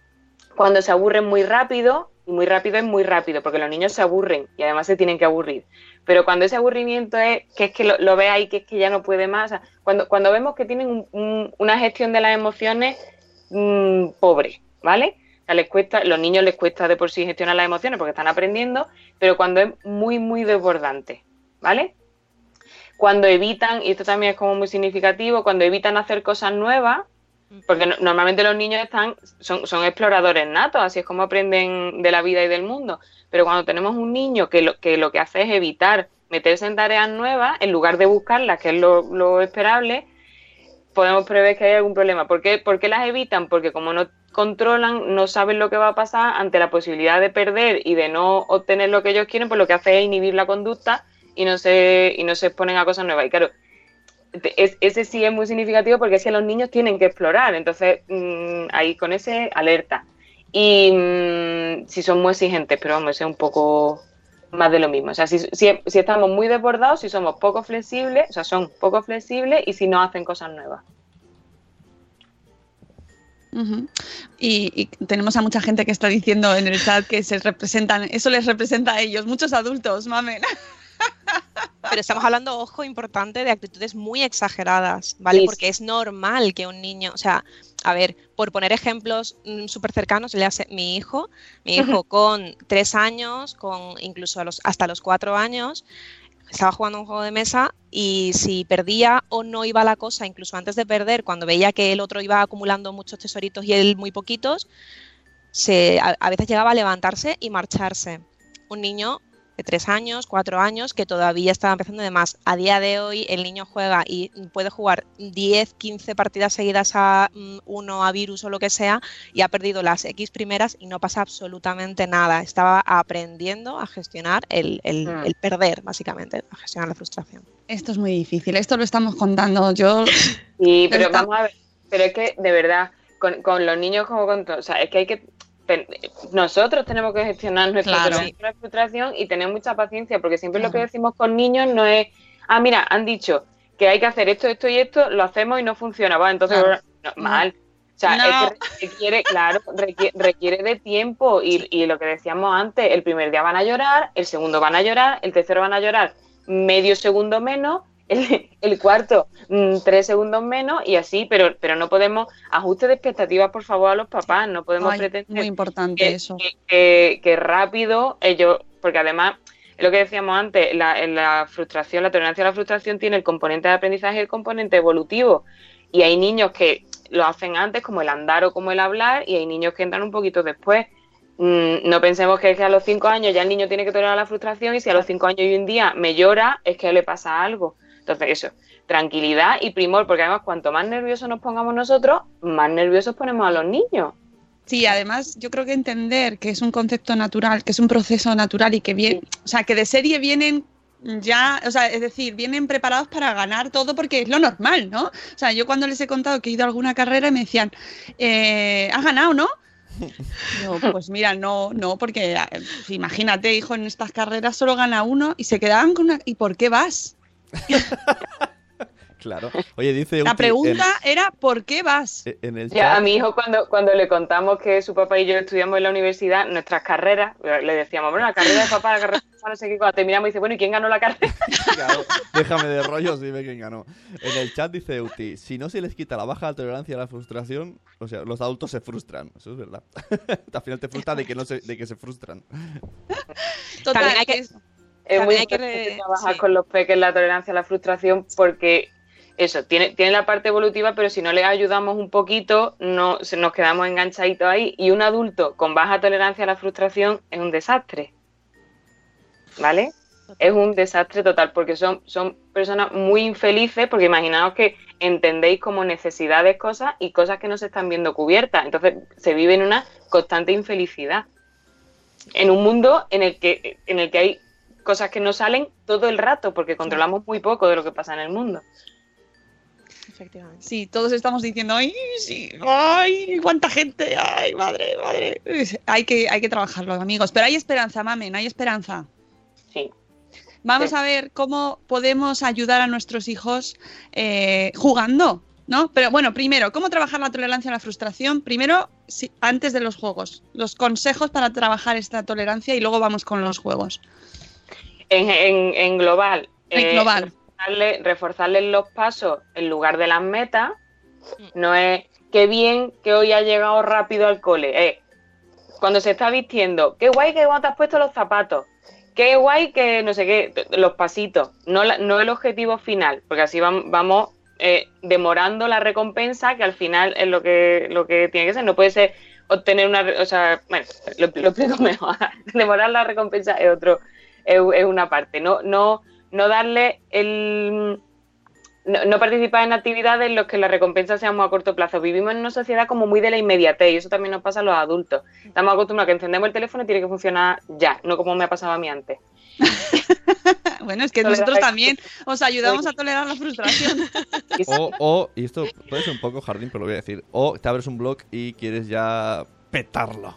Cuando se aburren muy rápido, y muy rápido es muy rápido, porque los niños se aburren y además se tienen que aburrir. Pero cuando ese aburrimiento es que es que lo, lo ve ahí, que es que ya no puede más, o sea, cuando, cuando vemos que tienen un- un- una gestión de las emociones mm, pobre, ¿vale? O sea, les cuesta, los niños les cuesta de por sí gestionar las emociones porque están aprendiendo, pero cuando es muy, muy desbordante, ¿vale? Cuando evitan, y esto también es como muy significativo, cuando evitan hacer cosas nuevas, porque no- normalmente los niños están, son, son exploradores natos, así es como aprenden de la vida y del mundo. Pero cuando tenemos un niño que lo que, lo que hace es evitar meterse en tareas nuevas, en lugar de buscarlas, que es lo, lo esperable, podemos prever que hay algún problema. ¿Por qué, las evitan? Porque como no controlan, no saben lo que va a pasar ante la posibilidad de perder y de no obtener lo que ellos quieren, pues lo que hace es inhibir la conducta y no se, y no se exponen a cosas nuevas. Y claro, es- ese sí es muy significativo porque es que los niños tienen que explorar, entonces mm, ahí con ese alerta. Y mm, si son muy exigentes, pero vamos, es un poco más de lo mismo. O sea, si, si, estamos muy desbordados, si somos poco flexibles, o sea, son poco flexibles y si no hacen cosas nuevas. Y, y tenemos a mucha gente que está diciendo en el chat que se representan, eso les representa a ellos, muchos adultos, mamen. Pero estamos hablando, ojo, importante, de actitudes muy exageradas, ¿vale? Sí, Porque es normal que un niño, o sea, a ver, por poner ejemplos súper cercanos, le hace mi hijo, mi hijo con tres años, con incluso a los, hasta los cuatro años, estaba jugando un juego de mesa y si perdía o no iba la cosa, incluso antes de perder, cuando veía que el otro iba acumulando muchos tesoritos y él muy poquitos, se, a, a veces llegaba a levantarse y marcharse. Un niño de tres años, cuatro años, que todavía estaba empezando de más. A día de hoy el niño juega y puede jugar 10, 15 partidas seguidas a mm, uno, a virus o lo que sea, y ha perdido las X primeras y no pasa absolutamente nada. Estaba aprendiendo a gestionar el, el- Mm. el perder, básicamente, a gestionar la frustración. Esto es muy difícil, esto lo estamos contando yo. Sí, pero Está- vamos a ver, pero es que de verdad, con, con los niños como con todo, o sea, es que hay que, nosotros tenemos que gestionar nuestra Claro. frustración y tener mucha paciencia, porque siempre lo que decimos con niños no es, ah, mira, han dicho que hay que hacer esto, esto y esto, lo hacemos y no funciona, va, entonces, Claro. no, mal. O sea, No. es que requiere, claro, requiere, requiere de tiempo y, y lo que decíamos antes, el primer día van a llorar, el segundo van a llorar, el tercero van a llorar medio segundo menos, el, el cuarto mm, tres segundos menos y así, pero, pero no podemos, ajuste de expectativas por favor a los papás, no podemos Ay, pretender muy importante que, eso. que- que- que rápido ellos, porque además, es lo que decíamos antes, la, en la frustración, la tolerancia a la frustración tiene el componente de aprendizaje y el componente evolutivo. Y hay niños que lo hacen antes, como el andar o como el hablar, y hay niños que entran un poquito después. Mm, no pensemos que, es que a los cinco años ya el niño tiene que tolerar la frustración y si a los cinco años y un día me llora, es que le pasa algo. Entonces, eso, tranquilidad y primor, porque además cuanto más nerviosos nos pongamos nosotros, más nerviosos ponemos a los niños. Sí, además yo creo que entender que es un concepto natural, que es un proceso natural y que viene, o sea, que de serie vienen ya, o sea, es decir, vienen preparados para ganar todo porque es lo normal, ¿no? O sea, yo cuando les he contado que he ido a alguna carrera me decían, eh, has ganado, ¿no? Yo, pues mira, no, no, porque eh, imagínate, hijo, en estas carreras solo gana uno y se quedaban con una... ¿Y por qué vas? Claro. Oye, dice La pregunta era ¿por qué vas? en, en Ya, a mi hijo cuando, cuando le contamos que su papá y yo estudiamos en la universidad, nuestras carreras, le decíamos, bueno, la carrera de papá, la carrera de papá, no sé qué, cuando terminamos dice, bueno, ¿y quién ganó la carrera? Claro, déjame de rollos, dime quién ganó. En el chat dice Uti, si no se les quita la baja tolerancia a la frustración, o sea, los adultos se frustran. Eso es verdad. Al final te frustra de que, no se, de que se frustran. Total, hay que- Es También muy importante trabajar sí. con los peques la tolerancia a la frustración porque eso, tiene, tiene la parte evolutiva, pero si no les ayudamos un poquito, no, se, nos quedamos enganchaditos ahí. Y un adulto con baja tolerancia a la frustración es un desastre. ¿Vale? Es un desastre total porque son, son personas muy infelices porque imaginaos que entendéis como necesidades cosas y cosas que no se están viendo cubiertas. Entonces se vive en una constante infelicidad. En un mundo en el que, en el que hay cosas que no salen todo el rato porque controlamos muy poco de lo que pasa en el mundo. Efectivamente. Sí, todos estamos diciendo, ay, sí, ay, cuánta gente, ay, madre, madre. Hay que, hay que trabajarlo, amigos. Pero hay esperanza, mamen, hay esperanza. Sí. Vamos Sí. a ver cómo podemos ayudar a nuestros hijos eh, jugando, ¿no? Pero bueno, primero, ¿cómo trabajar la tolerancia a la frustración? Primero, antes de los juegos, los consejos para trabajar esta tolerancia y luego vamos con los juegos. En, en- en global, En eh, global. reforzarle, reforzarles los pasos en lugar de las metas. No es qué bien que hoy ha llegado rápido al cole. eh, cuando se está vistiendo, qué guay que te has puesto los zapatos. Qué guay que no sé qué, los pasitos, no, la- no el objetivo final, porque así vam- vamos eh, demorando la recompensa, que al final es lo que, lo que tiene que ser. No puede ser obtener una, o sea, bueno, lo, lo explico mejor. Demorar la recompensa es otro, es, es una parte. No, no, no darle el no, no participar en actividades en las que la recompensa sea muy a corto plazo. Vivimos en una sociedad como muy de la inmediatez y eso también nos pasa a los adultos. Estamos acostumbrados a que encendemos el teléfono y tiene que funcionar ya, no como me ha pasado a mí antes. Bueno, es que Tolerar nosotros también os ayudamos a tolerar la frustración. O, o, y esto puede ser un poco jardín, pero lo voy a decir. O te abres un blog y quieres ya petarlo.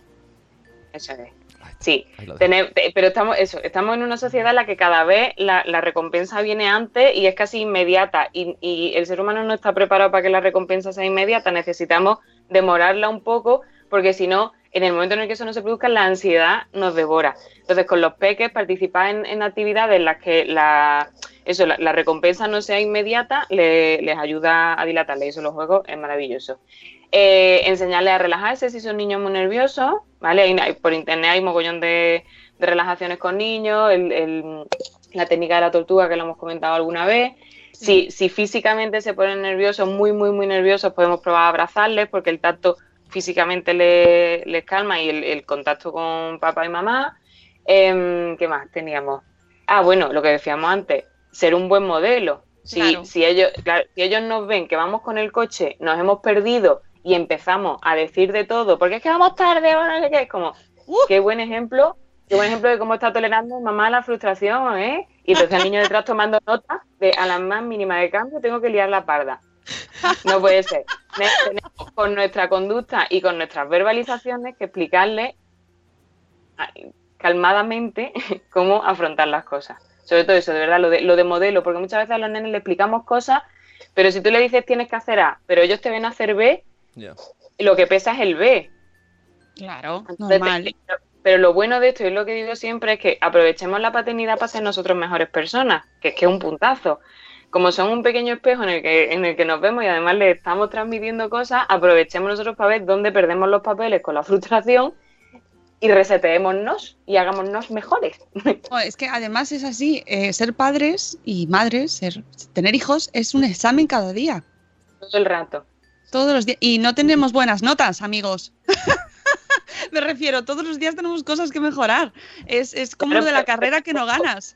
Eso es. Sí. Tener- te- pero estamos eso, estamos en una sociedad en la que cada vez la, la recompensa viene antes y es casi inmediata y, y el ser humano no está preparado para que la recompensa sea inmediata, necesitamos demorarla un poco porque si no, en el momento en el que eso no se produzca, la ansiedad nos devora. Entonces, con los peques, participar en, en actividades en las que la, eso, la, la recompensa no sea inmediata le- les ayuda a dilatarle. Eso los juegos es maravilloso. Eh, enseñarles a relajarse si son niños muy nerviosos, ¿vale? Hay- por internet hay mogollón de, de relajaciones con niños, el- el- la técnica de la tortuga que lo hemos comentado alguna vez. Si, si físicamente se ponen nerviosos, muy, muy, muy nerviosos, podemos probar a abrazarles porque el tacto físicamente le- les calma y el, el contacto con papá y mamá. Em, ¿Qué más teníamos? Ah, bueno, lo que decíamos antes, ser un buen modelo. Si, Claro. si, ellos, claro, si ellos nos ven que vamos con el coche, nos hemos perdido y empezamos a decir de todo, porque es que vamos tarde, o no sé qué, es como, qué buen ejemplo, qué buen ejemplo de cómo está tolerando mamá la frustración, ¿eh? Y entonces el niño detrás tomando nota de a la más mínima de cambio tengo que liar la parda. No puede ser. Ne- Tenemos con nuestra conducta y con nuestras verbalizaciones que explicarle calmadamente cómo afrontar las cosas. Sobre todo eso, de verdad, lo de, lo de modelo, porque muchas veces a los nenes le explicamos cosas, pero si tú le dices tienes que hacer A, pero ellos te ven hacer B, Ya. lo que pesa es el B. Claro, Entonces, normal. Pero, lo bueno de esto, y es lo que digo siempre, es que aprovechemos la paternidad para ser nosotros mejores personas, que es que es un puntazo. Como son un pequeño espejo en el que, en el que nos vemos y además le estamos transmitiendo cosas, aprovechemos nosotros para ver dónde perdemos los papeles con la frustración y reseteémonos y hagámonos mejores. Es que además es así, eh, ser padres y madres, ser, tener hijos es un examen cada día. Todo el rato. Todos los días. Y no tenemos buenas notas, amigos. Me refiero, todos los días tenemos cosas que mejorar. Es, es como Pero- lo de la pero- carrera que no ganas.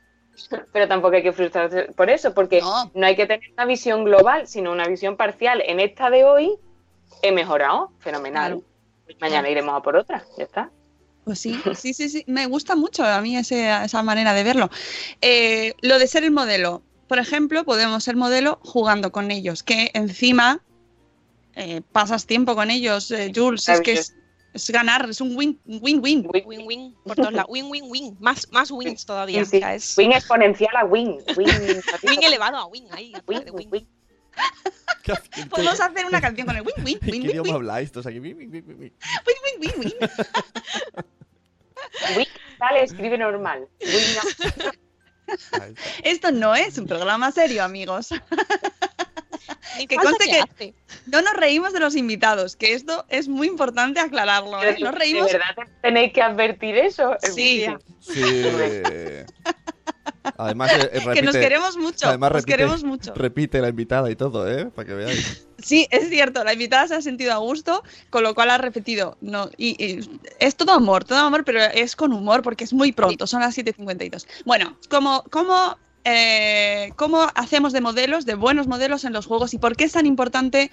Pero tampoco hay que frustrarse por eso, porque no. hay que tener una visión global, sino una visión parcial. En esta de hoy he mejorado, fenomenal. Mañana iremos a por otra, ya está. Pues sí, sí, sí, sí. Me gusta mucho a mí ese- esa manera de verlo. Eh, lo de ser el modelo. Por ejemplo, podemos ser modelo jugando con ellos, que encima eh, pasas tiempo con ellos, eh, Jules. Es que es, es ganar, es un win- win-win. Win-win por todos lados. Win-win-win. Más, más wins todavía. Sí, sí. O sea, es Win exponencial a win. Win, win elevado a win. Ahí, Win, de win. win. Podemos hacer una canción con el win-win, ¿En qué win-win, idioma win, habláis todos aquí? Win, win, win, win. win, win, win. Win sale, escribe normal. Win, está. Esto no es un programa serio, amigos. Que conste que hace. no nos reímos de los invitados, que esto es muy importante aclararlo. ¿eh? ¿De Nos reímos. verdad te- tenéis que advertir eso? Sí. Sí. Además, eh, eh, repite, que nos queremos mucho. además nos repite, queremos mucho. repite la invitada y todo, ¿eh? Para que veáis. Sí, es cierto, la invitada se ha sentido a gusto, con lo cual ha repetido. No, y, y es todo amor, todo amor, pero es con humor porque es muy pronto, son las 7.52. Bueno, ¿cómo, cómo, eh, ¿cómo hacemos de modelos, de buenos modelos en los juegos y por qué es tan importante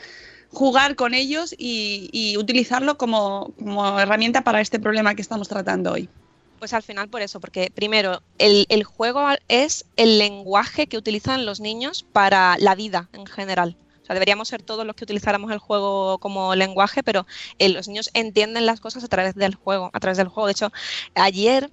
jugar con ellos y, utilizarlo como, herramienta para este problema que estamos tratando hoy? Pues al final por eso, porque primero, el, el juego es el lenguaje que utilizan los niños para la vida en general. O sea, deberíamos ser todos los que utilizáramos el juego como lenguaje, pero eh, los niños entienden las cosas a través del juego, a través del juego. De hecho, ayer,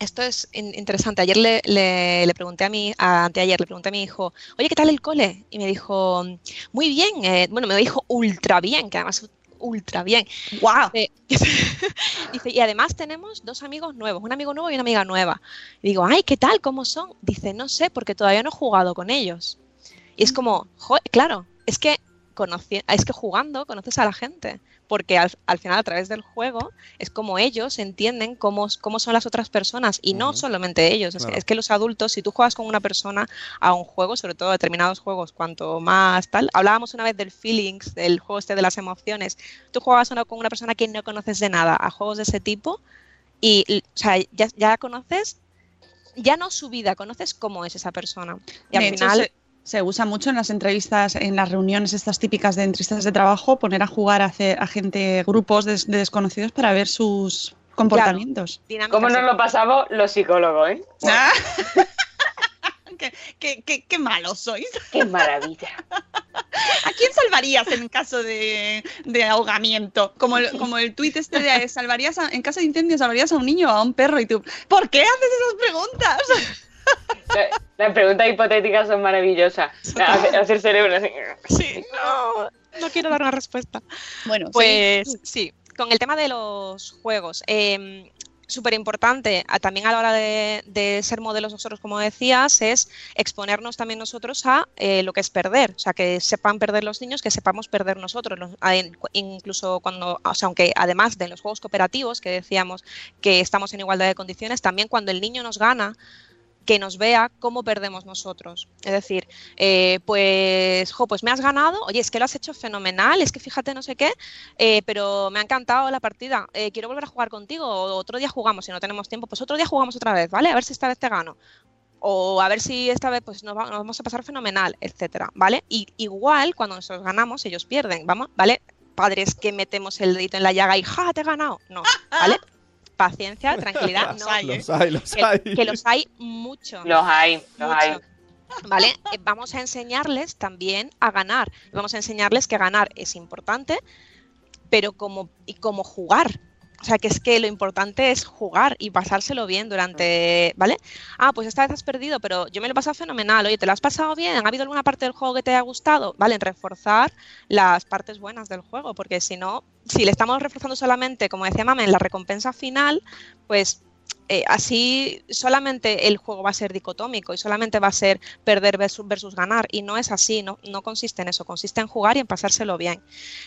esto es in- interesante, ayer le, le- le pregunté a mi, a- anteayer le pregunté a mi hijo, oye, ¿qué tal el cole? Y me dijo, muy bien, eh, bueno, me dijo ultra bien, que además ultra bien. ¡Wow! dice, y además tenemos dos amigos nuevos, un amigo nuevo y una amiga nueva. Y digo, ay, ¿qué tal? ¿Cómo son? Dice, no sé, porque todavía no he jugado con ellos. Y es como, "Jo, claro, es que, es que jugando conoces a la gente, porque al, al final a través del juego es como ellos entienden cómo, cómo son las otras personas y no solamente ellos, es, que, Claro. es que los adultos, si tú juegas con una persona a un juego, sobre todo determinados juegos, cuanto más tal, hablábamos una vez del feelings, del juego este de las emociones, tú juegas una- con una persona que no conoces de nada a juegos de ese tipo y o sea, ya, ya conoces, ya no su vida, conoces cómo es esa persona. Y al De hecho, final... se, usa mucho en las entrevistas, en las reuniones estas típicas de entrevistas de trabajo, poner a jugar a, hacer- a gente, grupos de, de desconocidos para ver sus comportamientos. ¿Cómo nos lo pasamos los psicólogos, eh? Ah. qué, qué- qué- qué malos sois. Qué maravilla. ¿A quién salvarías en caso de, de ahogamiento? Como el, como el tuit este de salvarías a- en caso de incendio, salvarías a un niño o a un perro y tú, ¿por qué haces esas preguntas? La- Las preguntas hipotéticas son maravillosas. Hace- Hacer cerebro así. Sí, no, no quiero dar una respuesta. Bueno, Pues sí, con el tema de los juegos. eh, Súper importante también a la hora de, de ser modelos nosotros, como decías, es exponernos también nosotros a eh, lo que es perder. O sea, que sepan perder los niños, que sepamos perder nosotros. Incluso cuando, o sea, aunque además de los juegos cooperativos, que decíamos que estamos en igualdad de condiciones, también cuando el niño nos gana, que nos vea cómo perdemos nosotros. Es decir, eh, pues, jo, pues me has ganado, oye, es que lo has hecho fenomenal, es que fíjate no sé qué, eh, pero me ha encantado la partida, eh, quiero volver a jugar contigo, otro día jugamos, si no tenemos tiempo, pues otro día jugamos otra vez, ¿vale? A ver si esta vez te gano. O a ver si esta vez pues nos vamos a pasar fenomenal, etcétera, ¿vale? Y igual cuando nosotros ganamos, ellos pierden, ¿vamos? ¿Vale? Padres que metemos el dedito en la llaga y ¡ja! te he ganado. No, ¿vale? Paciencia, tranquilidad, Los no. hay, ¿eh? Los hay, los que, hay. que los hay mucho. Los hay, los mucho. hay. ¿Vale? Eh, Vamos a enseñarles también a ganar. Vamos a enseñarles que ganar es importante, pero como, y como jugar. Sea, que es que lo importante es jugar y pasárselo bien durante, ¿vale? Ah, pues esta vez has perdido, pero yo me lo he pasado fenomenal. Oye, ¿te lo has pasado bien? ¿Ha habido alguna parte del juego que te haya gustado? Vale, reforzar las partes buenas del juego, porque si no, si le estamos reforzando solamente, como decía Mamen, la recompensa final, pues eh, así solamente el juego va a ser dicotómico y solamente va a ser perder versus, versus ganar y no es así, no, no consiste en eso, consiste en jugar y en pasárselo bien.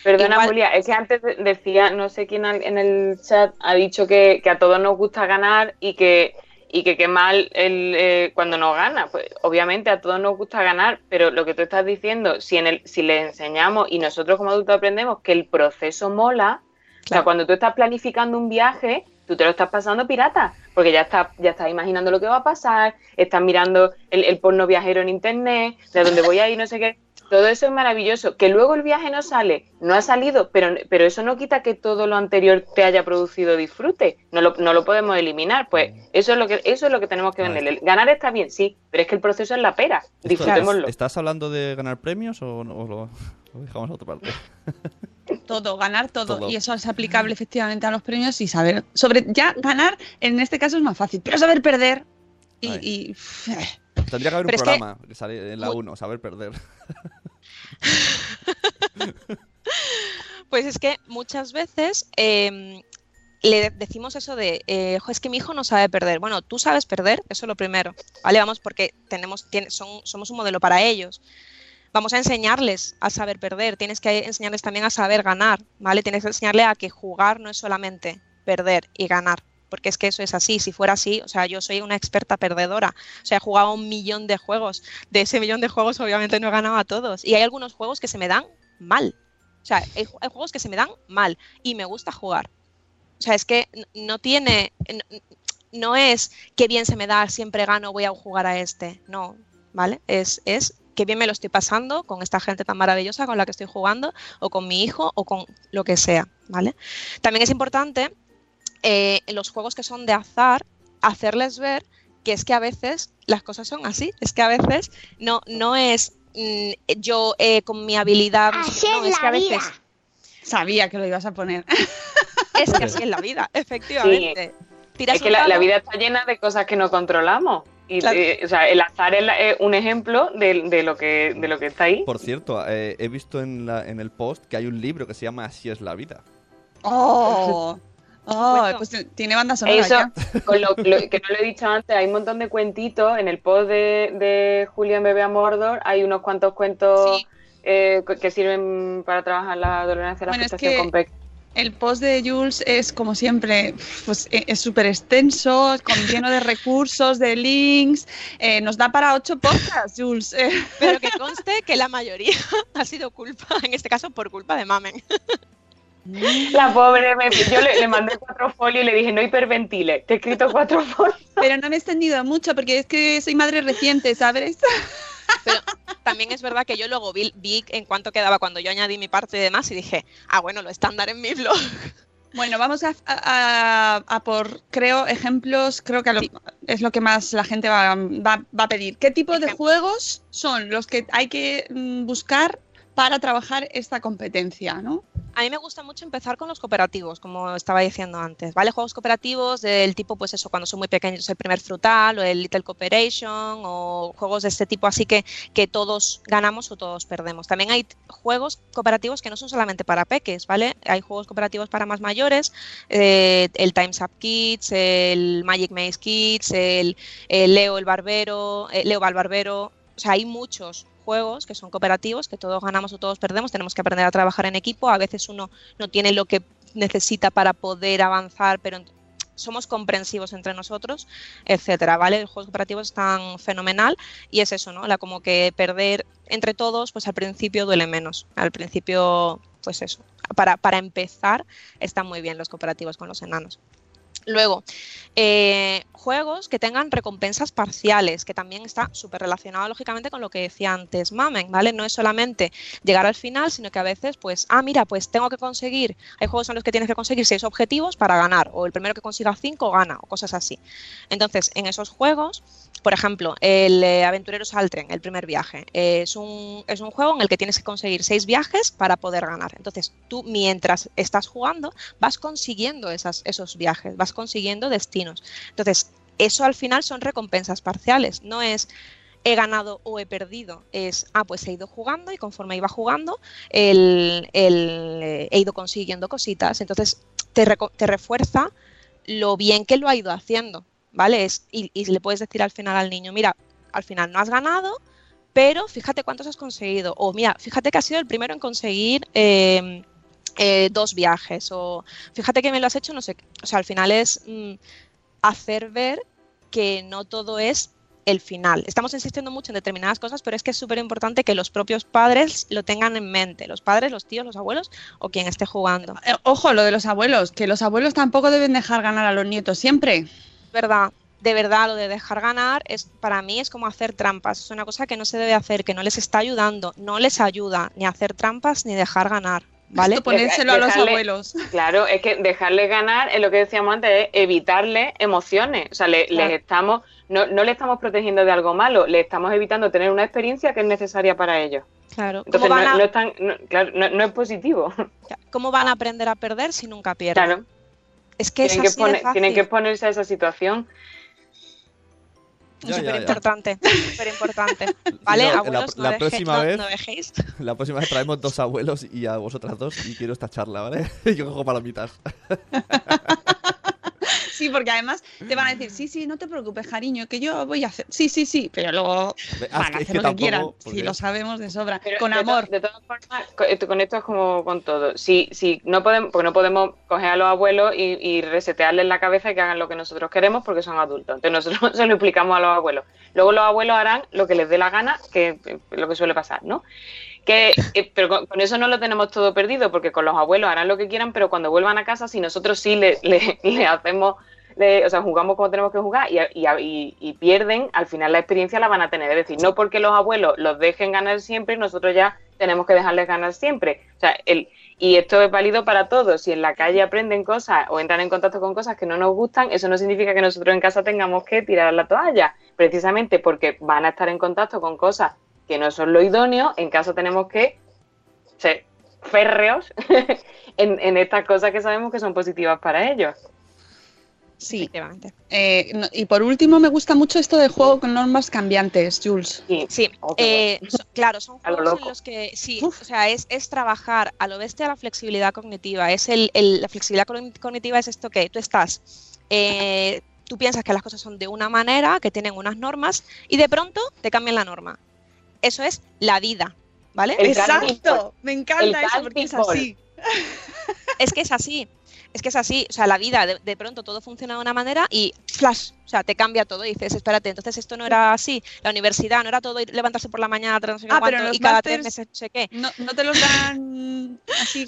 Perdona, Igual- Julia, es que antes de- decía, no sé quién en el chat ha dicho que, que a todos nos gusta ganar y que y que qué mal el, eh, cuando no gana. Pues obviamente a todos nos gusta ganar, pero lo que tú estás diciendo, si en el, si le enseñamos y nosotros como adultos aprendemos que el proceso mola, o sea, cuando tú estás planificando un viaje, tú te lo estás pasando pirata, porque ya estás, ya estás imaginando lo que va a pasar, estás mirando el, el porno viajero en internet, de dónde voy a ir, no sé qué. Todo eso es maravilloso. Que luego el viaje no sale, no ha salido, pero, pero eso no quita que todo lo anterior te haya producido disfrute. No lo, no lo podemos eliminar. Pues eso es lo que, eso es lo que tenemos que venderle. Ganar está bien, sí, pero es que el proceso es la pera. Disfrutémoslo. ¿Estás hablando de ganar premios o, no- o lo, lo dejamos a otra parte? Todo, ganar todo. Todo. Y eso es aplicable efectivamente a los premios y saber. Sobre ya ganar, en este caso es más fácil, pero saber perder. Y, y- Tendría que haber un Pero programa que, sale en la 1, saber perder. Pues es que muchas veces eh, le decimos eso de, eh, "Jo, es que mi hijo no sabe perder. Bueno, tú sabes perder, eso es lo primero, ¿vale? Vamos, porque tenemos, tiene- son, somos un modelo para ellos. Vamos a enseñarles a saber perder, tienes que enseñarles también a saber ganar, ¿vale? Tienes que enseñarle a que jugar no es solamente perder y ganar, porque es que eso es así. Si fuera así, o sea, yo soy una experta perdedora. O sea, he jugado un millón de juegos. De ese millón de juegos, obviamente, no he ganado a todos. Y hay algunos juegos que se me dan mal. O sea, hay, ju- hay juegos que se me dan mal y me gusta jugar. O sea, es que no tiene. n- No es que bien se me da, siempre gano, voy a jugar a este. No, ¿vale? Es, es que bien me lo estoy pasando con esta gente tan maravillosa con la que estoy jugando, o con mi hijo, o con lo que sea, ¿vale? También es importante eh, en los juegos que son de azar, hacerles ver que es que a veces las cosas son así, es que a veces no, no es mm, yo eh, con mi habilidad, no, Así no, es es que a veces vida. sabía que lo ibas a poner. es que así es la vida, efectivamente. Tiras Es que la, vida está llena de cosas que no controlamos. Y, Claro. eh, o sea, el azar es, la- es un ejemplo de, de lo que, de lo que está ahí. Por cierto, eh, he visto en, la- en el post que hay un libro que se llama Así es la vida. Oh, oh, pues tiene banda sonora. Eso, ya. con lo, lo que no lo he dicho antes, hay un montón de cuentitos. En el post de, de Julián Bebé a Mordor hay unos cuantos cuentos eh, que- sirven para trabajar la tolerancia a la Bueno, es frustración que- con PEC. El post de Jules es, como siempre, pues e- es súper extenso, con lleno de recursos, de links. Eh, nos da para ocho podcasts, Jules. Eh, Pero que conste que la mayoría ha sido culpa, en este caso por culpa de Mamen. La pobre, me- yo le, le mandé cuatro folios y le dije, no hiperventile, te he escrito cuatro folios. Pero no me he extendido mucho porque es que soy madre reciente, ¿sabes? Pero también es verdad que yo luego vi, vi en cuánto quedaba cuando yo añadí mi parte y demás y dije, ah, bueno, lo estándar en mi blog. Bueno, vamos a, a- a por, creo, ejemplos, creo que es lo que más la gente va, va- va a pedir. ¿Qué tipo de juegos son los que hay que mm, buscar para trabajar esta competencia, no? A mí me gusta mucho empezar con los cooperativos, como estaba diciendo antes, ¿vale? Juegos cooperativos del tipo, pues eso, cuando son muy pequeños, el primer frutal o el Little Cooperation o juegos de este tipo así que, que todos ganamos o todos perdemos. También hay juegos cooperativos que no son solamente para peques, ¿vale? Hay juegos cooperativos para más mayores, eh, el Times Up Kids, el Magic Maze Kids, el, el Leo el Barbero, eh, Leo el Barbero, o sea, hay muchos juegos que son cooperativos, que todos ganamos o todos perdemos, tenemos que aprender a trabajar en equipo, a veces uno no tiene lo que necesita para poder avanzar, pero somos comprensivos entre nosotros, etcétera, ¿vale? Los juegos cooperativos están fenomenal y es eso, ¿no? La como que perder entre todos, pues al principio duele menos. Al principio, pues eso. Para, para empezar, están muy bien los cooperativos con los enanos. Luego, eh, juegos que tengan recompensas parciales, que también está súper relacionado lógicamente con lo que decía antes Mamen, ¿vale? No es solamente llegar al final, sino que a veces, pues, ah, mira, pues tengo que conseguir, hay juegos en los que tienes que conseguir seis objetivos para ganar, o el primero que consiga cinco gana, o cosas así. Entonces, en esos juegos, por ejemplo, el eh, Aventureros al Tren, el primer viaje, eh, es, un, es un juego en el que tienes que conseguir seis viajes para poder ganar. Entonces, tú mientras estás jugando, vas consiguiendo esas, esos viajes, vas consiguiendo destinos. Entonces, eso al final son recompensas parciales, no es he ganado o he perdido, es, ah, pues he ido jugando y conforme iba jugando, el, eh, he ido consiguiendo cositas. Entonces, te refuerza lo bien que lo ha ido haciendo, ¿vale? Es, y, y le puedes decir al final al niño, mira, al final no has ganado, pero fíjate cuántos has conseguido. O mira, fíjate que has sido el primero en conseguir eh, eh, dos viajes. O fíjate que me lo has hecho, no sé. O sea, al final es mm, hacer ver que no todo es el final. Estamos insistiendo mucho en determinadas cosas, pero es que es súper importante que los propios padres lo tengan en mente. Los padres, los tíos, los abuelos o quien esté jugando. Eh, Ojo, lo de los abuelos, que los abuelos tampoco deben dejar ganar a los nietos siempre. Verdad, de verdad, lo de dejar ganar es para mí es como hacer trampas. Es una cosa que no se debe hacer, que no les está ayudando, no les ayuda ni a hacer trampas ni dejar ganar, ¿vale? Esto ponérselo a los abuelos. Claro, es que dejarle ganar es lo que decíamos antes, es evitarle emociones. O sea, le- Claro. les estamos, no, no le estamos protegiendo de algo malo, le estamos evitando tener una experiencia que es necesaria para ellos. Claro. Entonces, ¿Cómo no, a, no es tan- no- claro, no- no es positivo. cómo van a aprender a perder si nunca pierden? Claro. Es que es Tienen que, así de poner- fácil. tienen que ponerse a esa situación. Súper importante, súper importante. ¿Vale? No, la- Abuelos, no, la deje- próxima no- vez- no dejéis. La próxima vez traemos dos abuelos y a vosotras dos y quiero esta charla, ¿vale? Yo cojo palomitas. Sí, porque además te van a decir, sí, sí, no te preocupes, cariño, que yo voy a hacer. Sí, sí, sí, pero luego van a que hacer lo que tampoco, quieran. porque- Sí, lo sabemos de sobra. Pero Con de to- amor. De, todas formas, esto- con esto es como con todo. Si, si no podemos, porque no podemos coger a los abuelos y, y resetearles la cabeza y que hagan lo que nosotros queremos porque son adultos. Entonces nosotros se lo explicamos a los abuelos. Luego los abuelos harán lo que les dé la gana, que eh, lo que suele pasar, ¿no? Que, eh, pero con, eso no lo tenemos todo perdido, porque con los abuelos harán lo que quieran, pero cuando vuelvan a casa, si nosotros sí le, hacemos, le- o sea, jugamos como tenemos que jugar y, y- y- y pierden, al final la experiencia la van a tener. Es decir, no porque los abuelos los dejen ganar siempre, nosotros ya tenemos que dejarles ganar siempre. O sea, el, y esto es válido para todos. Si en la calle aprenden cosas o entran en contacto con cosas que no nos gustan, eso no significa que nosotros en casa tengamos que tirar la toalla. Precisamente porque van a estar en contacto con cosas que no son lo idóneo, en casa tenemos que ser férreos en, en estas cosas que sabemos que son positivas para ellos. Sí. Eh, no- y por último, me gusta mucho esto de juego con normas cambiantes, Jules. Sí, eh, so- claro, son lo juegos en los que sí, o sea, es, es trabajar a lo bestia la flexibilidad cognitiva. Es el, el- la flexibilidad cogn- cognitiva es esto que tú estás, eh, tú piensas que las cosas son de una manera, que tienen unas normas, y de pronto te cambian la norma. Eso es la vida, ¿vale? Exacto, me encanta eso porque es así. Es que es así. Es que es así, o sea, la vida, de, de pronto todo funciona de una manera y flash, o sea, te cambia todo y dices, espérate, entonces esto no era así, la universidad no era todo ir- levantarse por la mañana, Ah, pero los y cada tres meses no sé qué. No, no te los dan así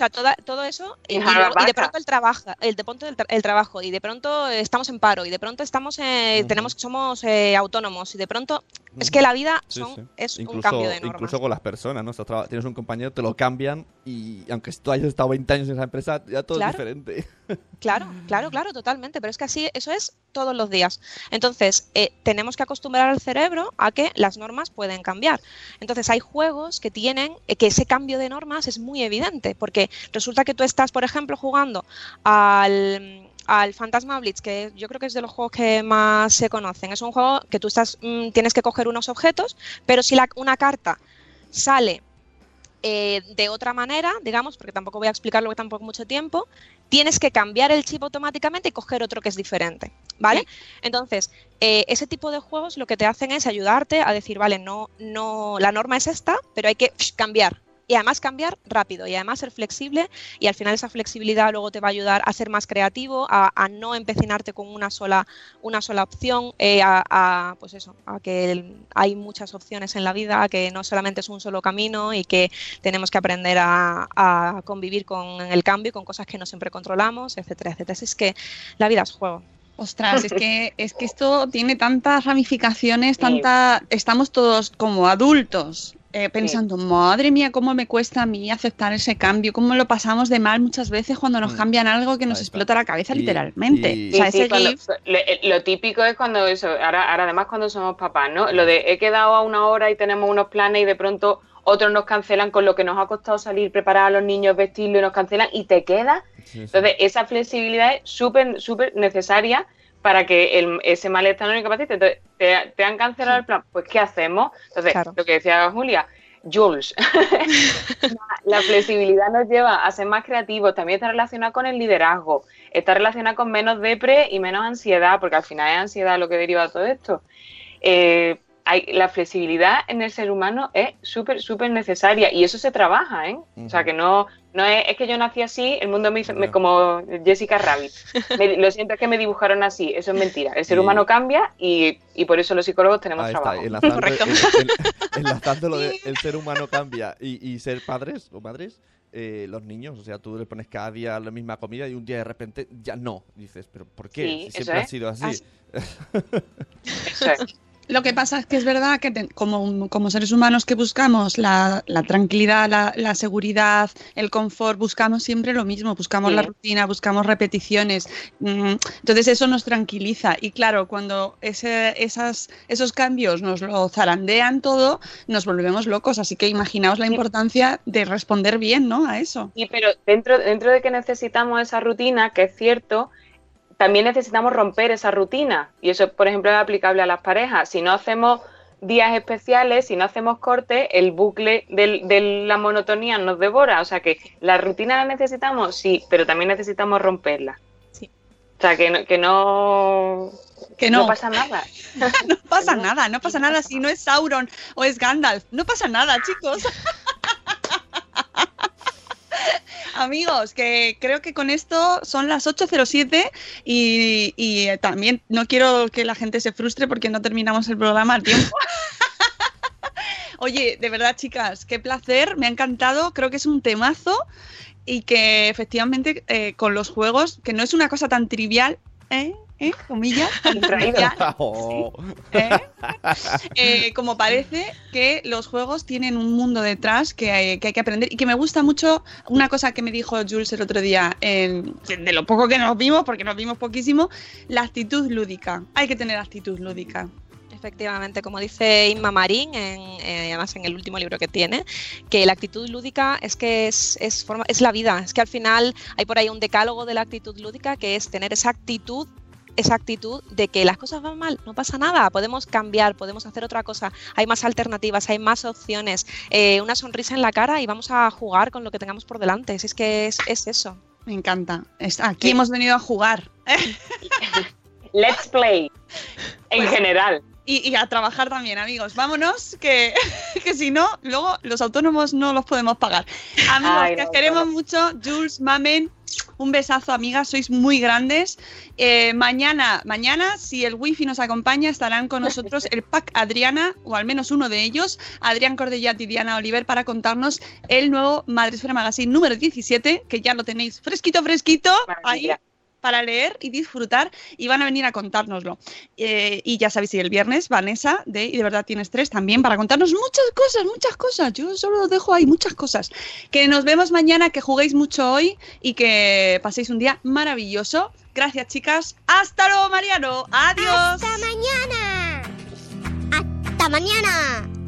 sea, toda, todo eso y, y Hija, luego- y de pronto el trabajo, el de pronto el, tra- el trabajo y de pronto eh, estamos en paro y de pronto estamos eh, tenemos somos eh, autónomos y de pronto es que la vida Sí, son- sí. es un incluso, cambio de normas. Incluso con las personas, ¿no? Estás tienes un compañero, te lo cambian y aunque tú hayas estado 20 años en esa empresa, ya todo Claro. es diferente. Claro, claro, claro, totalmente, pero es que así, eso es todos los días. Entonces, eh, tenemos que acostumbrar al cerebro a que las normas pueden cambiar. Entonces, hay juegos que tienen, eh, que ese cambio de normas es muy evidente, porque resulta que tú estás, por ejemplo, jugando al al Fantasma Blitz, que yo creo que es de los juegos que más se conocen. Es un juego que tú estás, mm, tienes que coger unos objetos, pero si la- una carta sale eh, de otra manera, digamos, porque tampoco voy a explicarlo que tampoco mucho tiempo, tienes que cambiar el chip automáticamente y coger otro que es diferente, ¿vale? Entonces, eh, ese tipo de juegos lo que te hacen es ayudarte a decir, vale, no, no, la norma es esta, pero hay que psh, cambiar. Y además cambiar rápido y además ser flexible y al final esa flexibilidad luego te va a ayudar a ser más creativo, a, a no empecinarte con una sola, una sola opción, eh, a, a, pues eso, a que hay muchas opciones en la vida, a que no solamente es un solo camino y que tenemos que aprender a, a convivir con el cambio y con cosas que no siempre controlamos, etcétera, etcétera. Así es que la vida es juego. Ostras, es que, es que esto tiene tantas ramificaciones, tanta... Estamos todos como adultos eh, pensando, madre mía, cómo me cuesta a mí aceptar ese cambio, cómo lo pasamos de mal muchas veces cuando nos cambian algo que nos explota la cabeza literalmente. Sí, o sea, sí, ese cuando- GIF- le- lo típico es cuando eso, ahora, ahora además cuando somos papás, ¿no? Lo de he quedado a una hora y tenemos unos planes y de pronto otros nos cancelan con lo que nos ha costado salir, preparar a los niños, vestirlo y nos cancelan y te queda. Entonces, esa flexibilidad es súper, súper necesaria para que el- ese malestar no incapacite. Entonces, te, te han cancelado el plan, pues ¿qué hacemos? Entonces, lo que decía Julia, Jules, la, la flexibilidad nos lleva a ser más creativos, también está relacionada con el liderazgo, está relacionada con menos depre y menos ansiedad, porque al final es ansiedad lo que deriva de todo esto. Eh, hay, la flexibilidad en el ser humano es súper, súper necesaria y eso se trabaja, ¿eh? O sea, que no, no es, es que yo nací así, el mundo me hizo, me- como Jessica Rabbit. Me- lo siento, es que me dibujaron así, eso es mentira. El ser Y- humano cambia y, y por eso los psicólogos tenemos Ahí está, trabajo. enlazando, enlazando lo de el ser humano cambia y, y ser padres o madres, eh, los niños, o sea, tú le pones cada día la misma comida y un día de repente ya no. Dices, ¿pero por qué? Sí, Si eso siempre ha sido así. Así- Lo que pasa es que es verdad que te- como, como seres humanos que buscamos la, la tranquilidad, la, la seguridad, el confort, buscamos siempre lo mismo, buscamos Sí. la rutina, buscamos repeticiones. Mm, Entonces eso nos tranquiliza y claro, cuando ese, esas, esos cambios nos lo zarandean todo, nos volvemos locos. Así que imaginaos la importancia de responder bien ¿no? a eso. Sí, pero dentro, dentro de que necesitamos esa rutina, que es cierto, también necesitamos romper esa rutina. Y eso, por ejemplo, es aplicable a las parejas. Si no hacemos días especiales, si no hacemos cortes, el bucle del- de la monotonía nos devora. O sea que la rutina la necesitamos, sí, pero también necesitamos romperla. Sí. O sea que no, que no, Que no. pasa nada. No pasa nada, no pasa nada si no es Sauron o es Gandalf. No pasa nada, chicos. Amigos, que creo que con esto son las 8.07 y, y, eh, también no quiero que la gente se frustre porque no terminamos el programa al tiempo. Oye, de verdad, chicas, qué placer, me ha encantado, creo que es un temazo y que efectivamente eh, con los juegos, que no es una cosa tan trivial, ¿eh? ¿Eh? Comillas. tan trivial, Oh. eh, como parece que los juegos tienen un mundo detrás que hay, que hay que aprender y que me gusta mucho una cosa que me dijo Jules el otro día, en- de lo poco que nos vimos, porque nos vimos poquísimo, la actitud lúdica. Hay que tener actitud lúdica. Efectivamente, como dice Inma Marín, en, eh, además en el último libro que tiene, que la actitud lúdica es que es, es, forma, es la vida, es que al final hay por ahí un decálogo de la actitud lúdica que es tener esa actitud esa actitud de que las cosas van mal, no pasa nada, podemos cambiar, podemos hacer otra cosa, hay más alternativas, hay más opciones, eh, una sonrisa en la cara y vamos a jugar con lo que tengamos por delante. Si es que es, es eso. Me encanta. Aquí hemos venido a jugar. Let's play. En Pues- general. Y, y a trabajar también, amigos. Vámonos, que, que si no, luego los autónomos no los podemos pagar. Amigos, Ay, que no, os queremos mucho. Jules, Mamen, un besazo, amigas. Sois muy grandes. Eh, mañana, mañana, si el wifi nos acompaña, estarán con nosotros el pack Adriana, o al menos uno de ellos, Adrián Cordellat y Diana Oliver, para contarnos el nuevo Madresfera Magazine número 17, que ya lo tenéis fresquito, fresquito. Ahí. Para leer y disfrutar y van a venir a contárnoslo. Eh, y ya sabéis, y el viernes Vanessa de Y de verdad tienes tres también para contarnos muchas cosas, muchas cosas. Yo solo os dejo ahí muchas cosas. Que nos vemos mañana, que juguéis mucho hoy y que paséis un día maravilloso. Gracias, chicas. Hasta luego, Mariano. Adiós. Hasta mañana. Hasta mañana.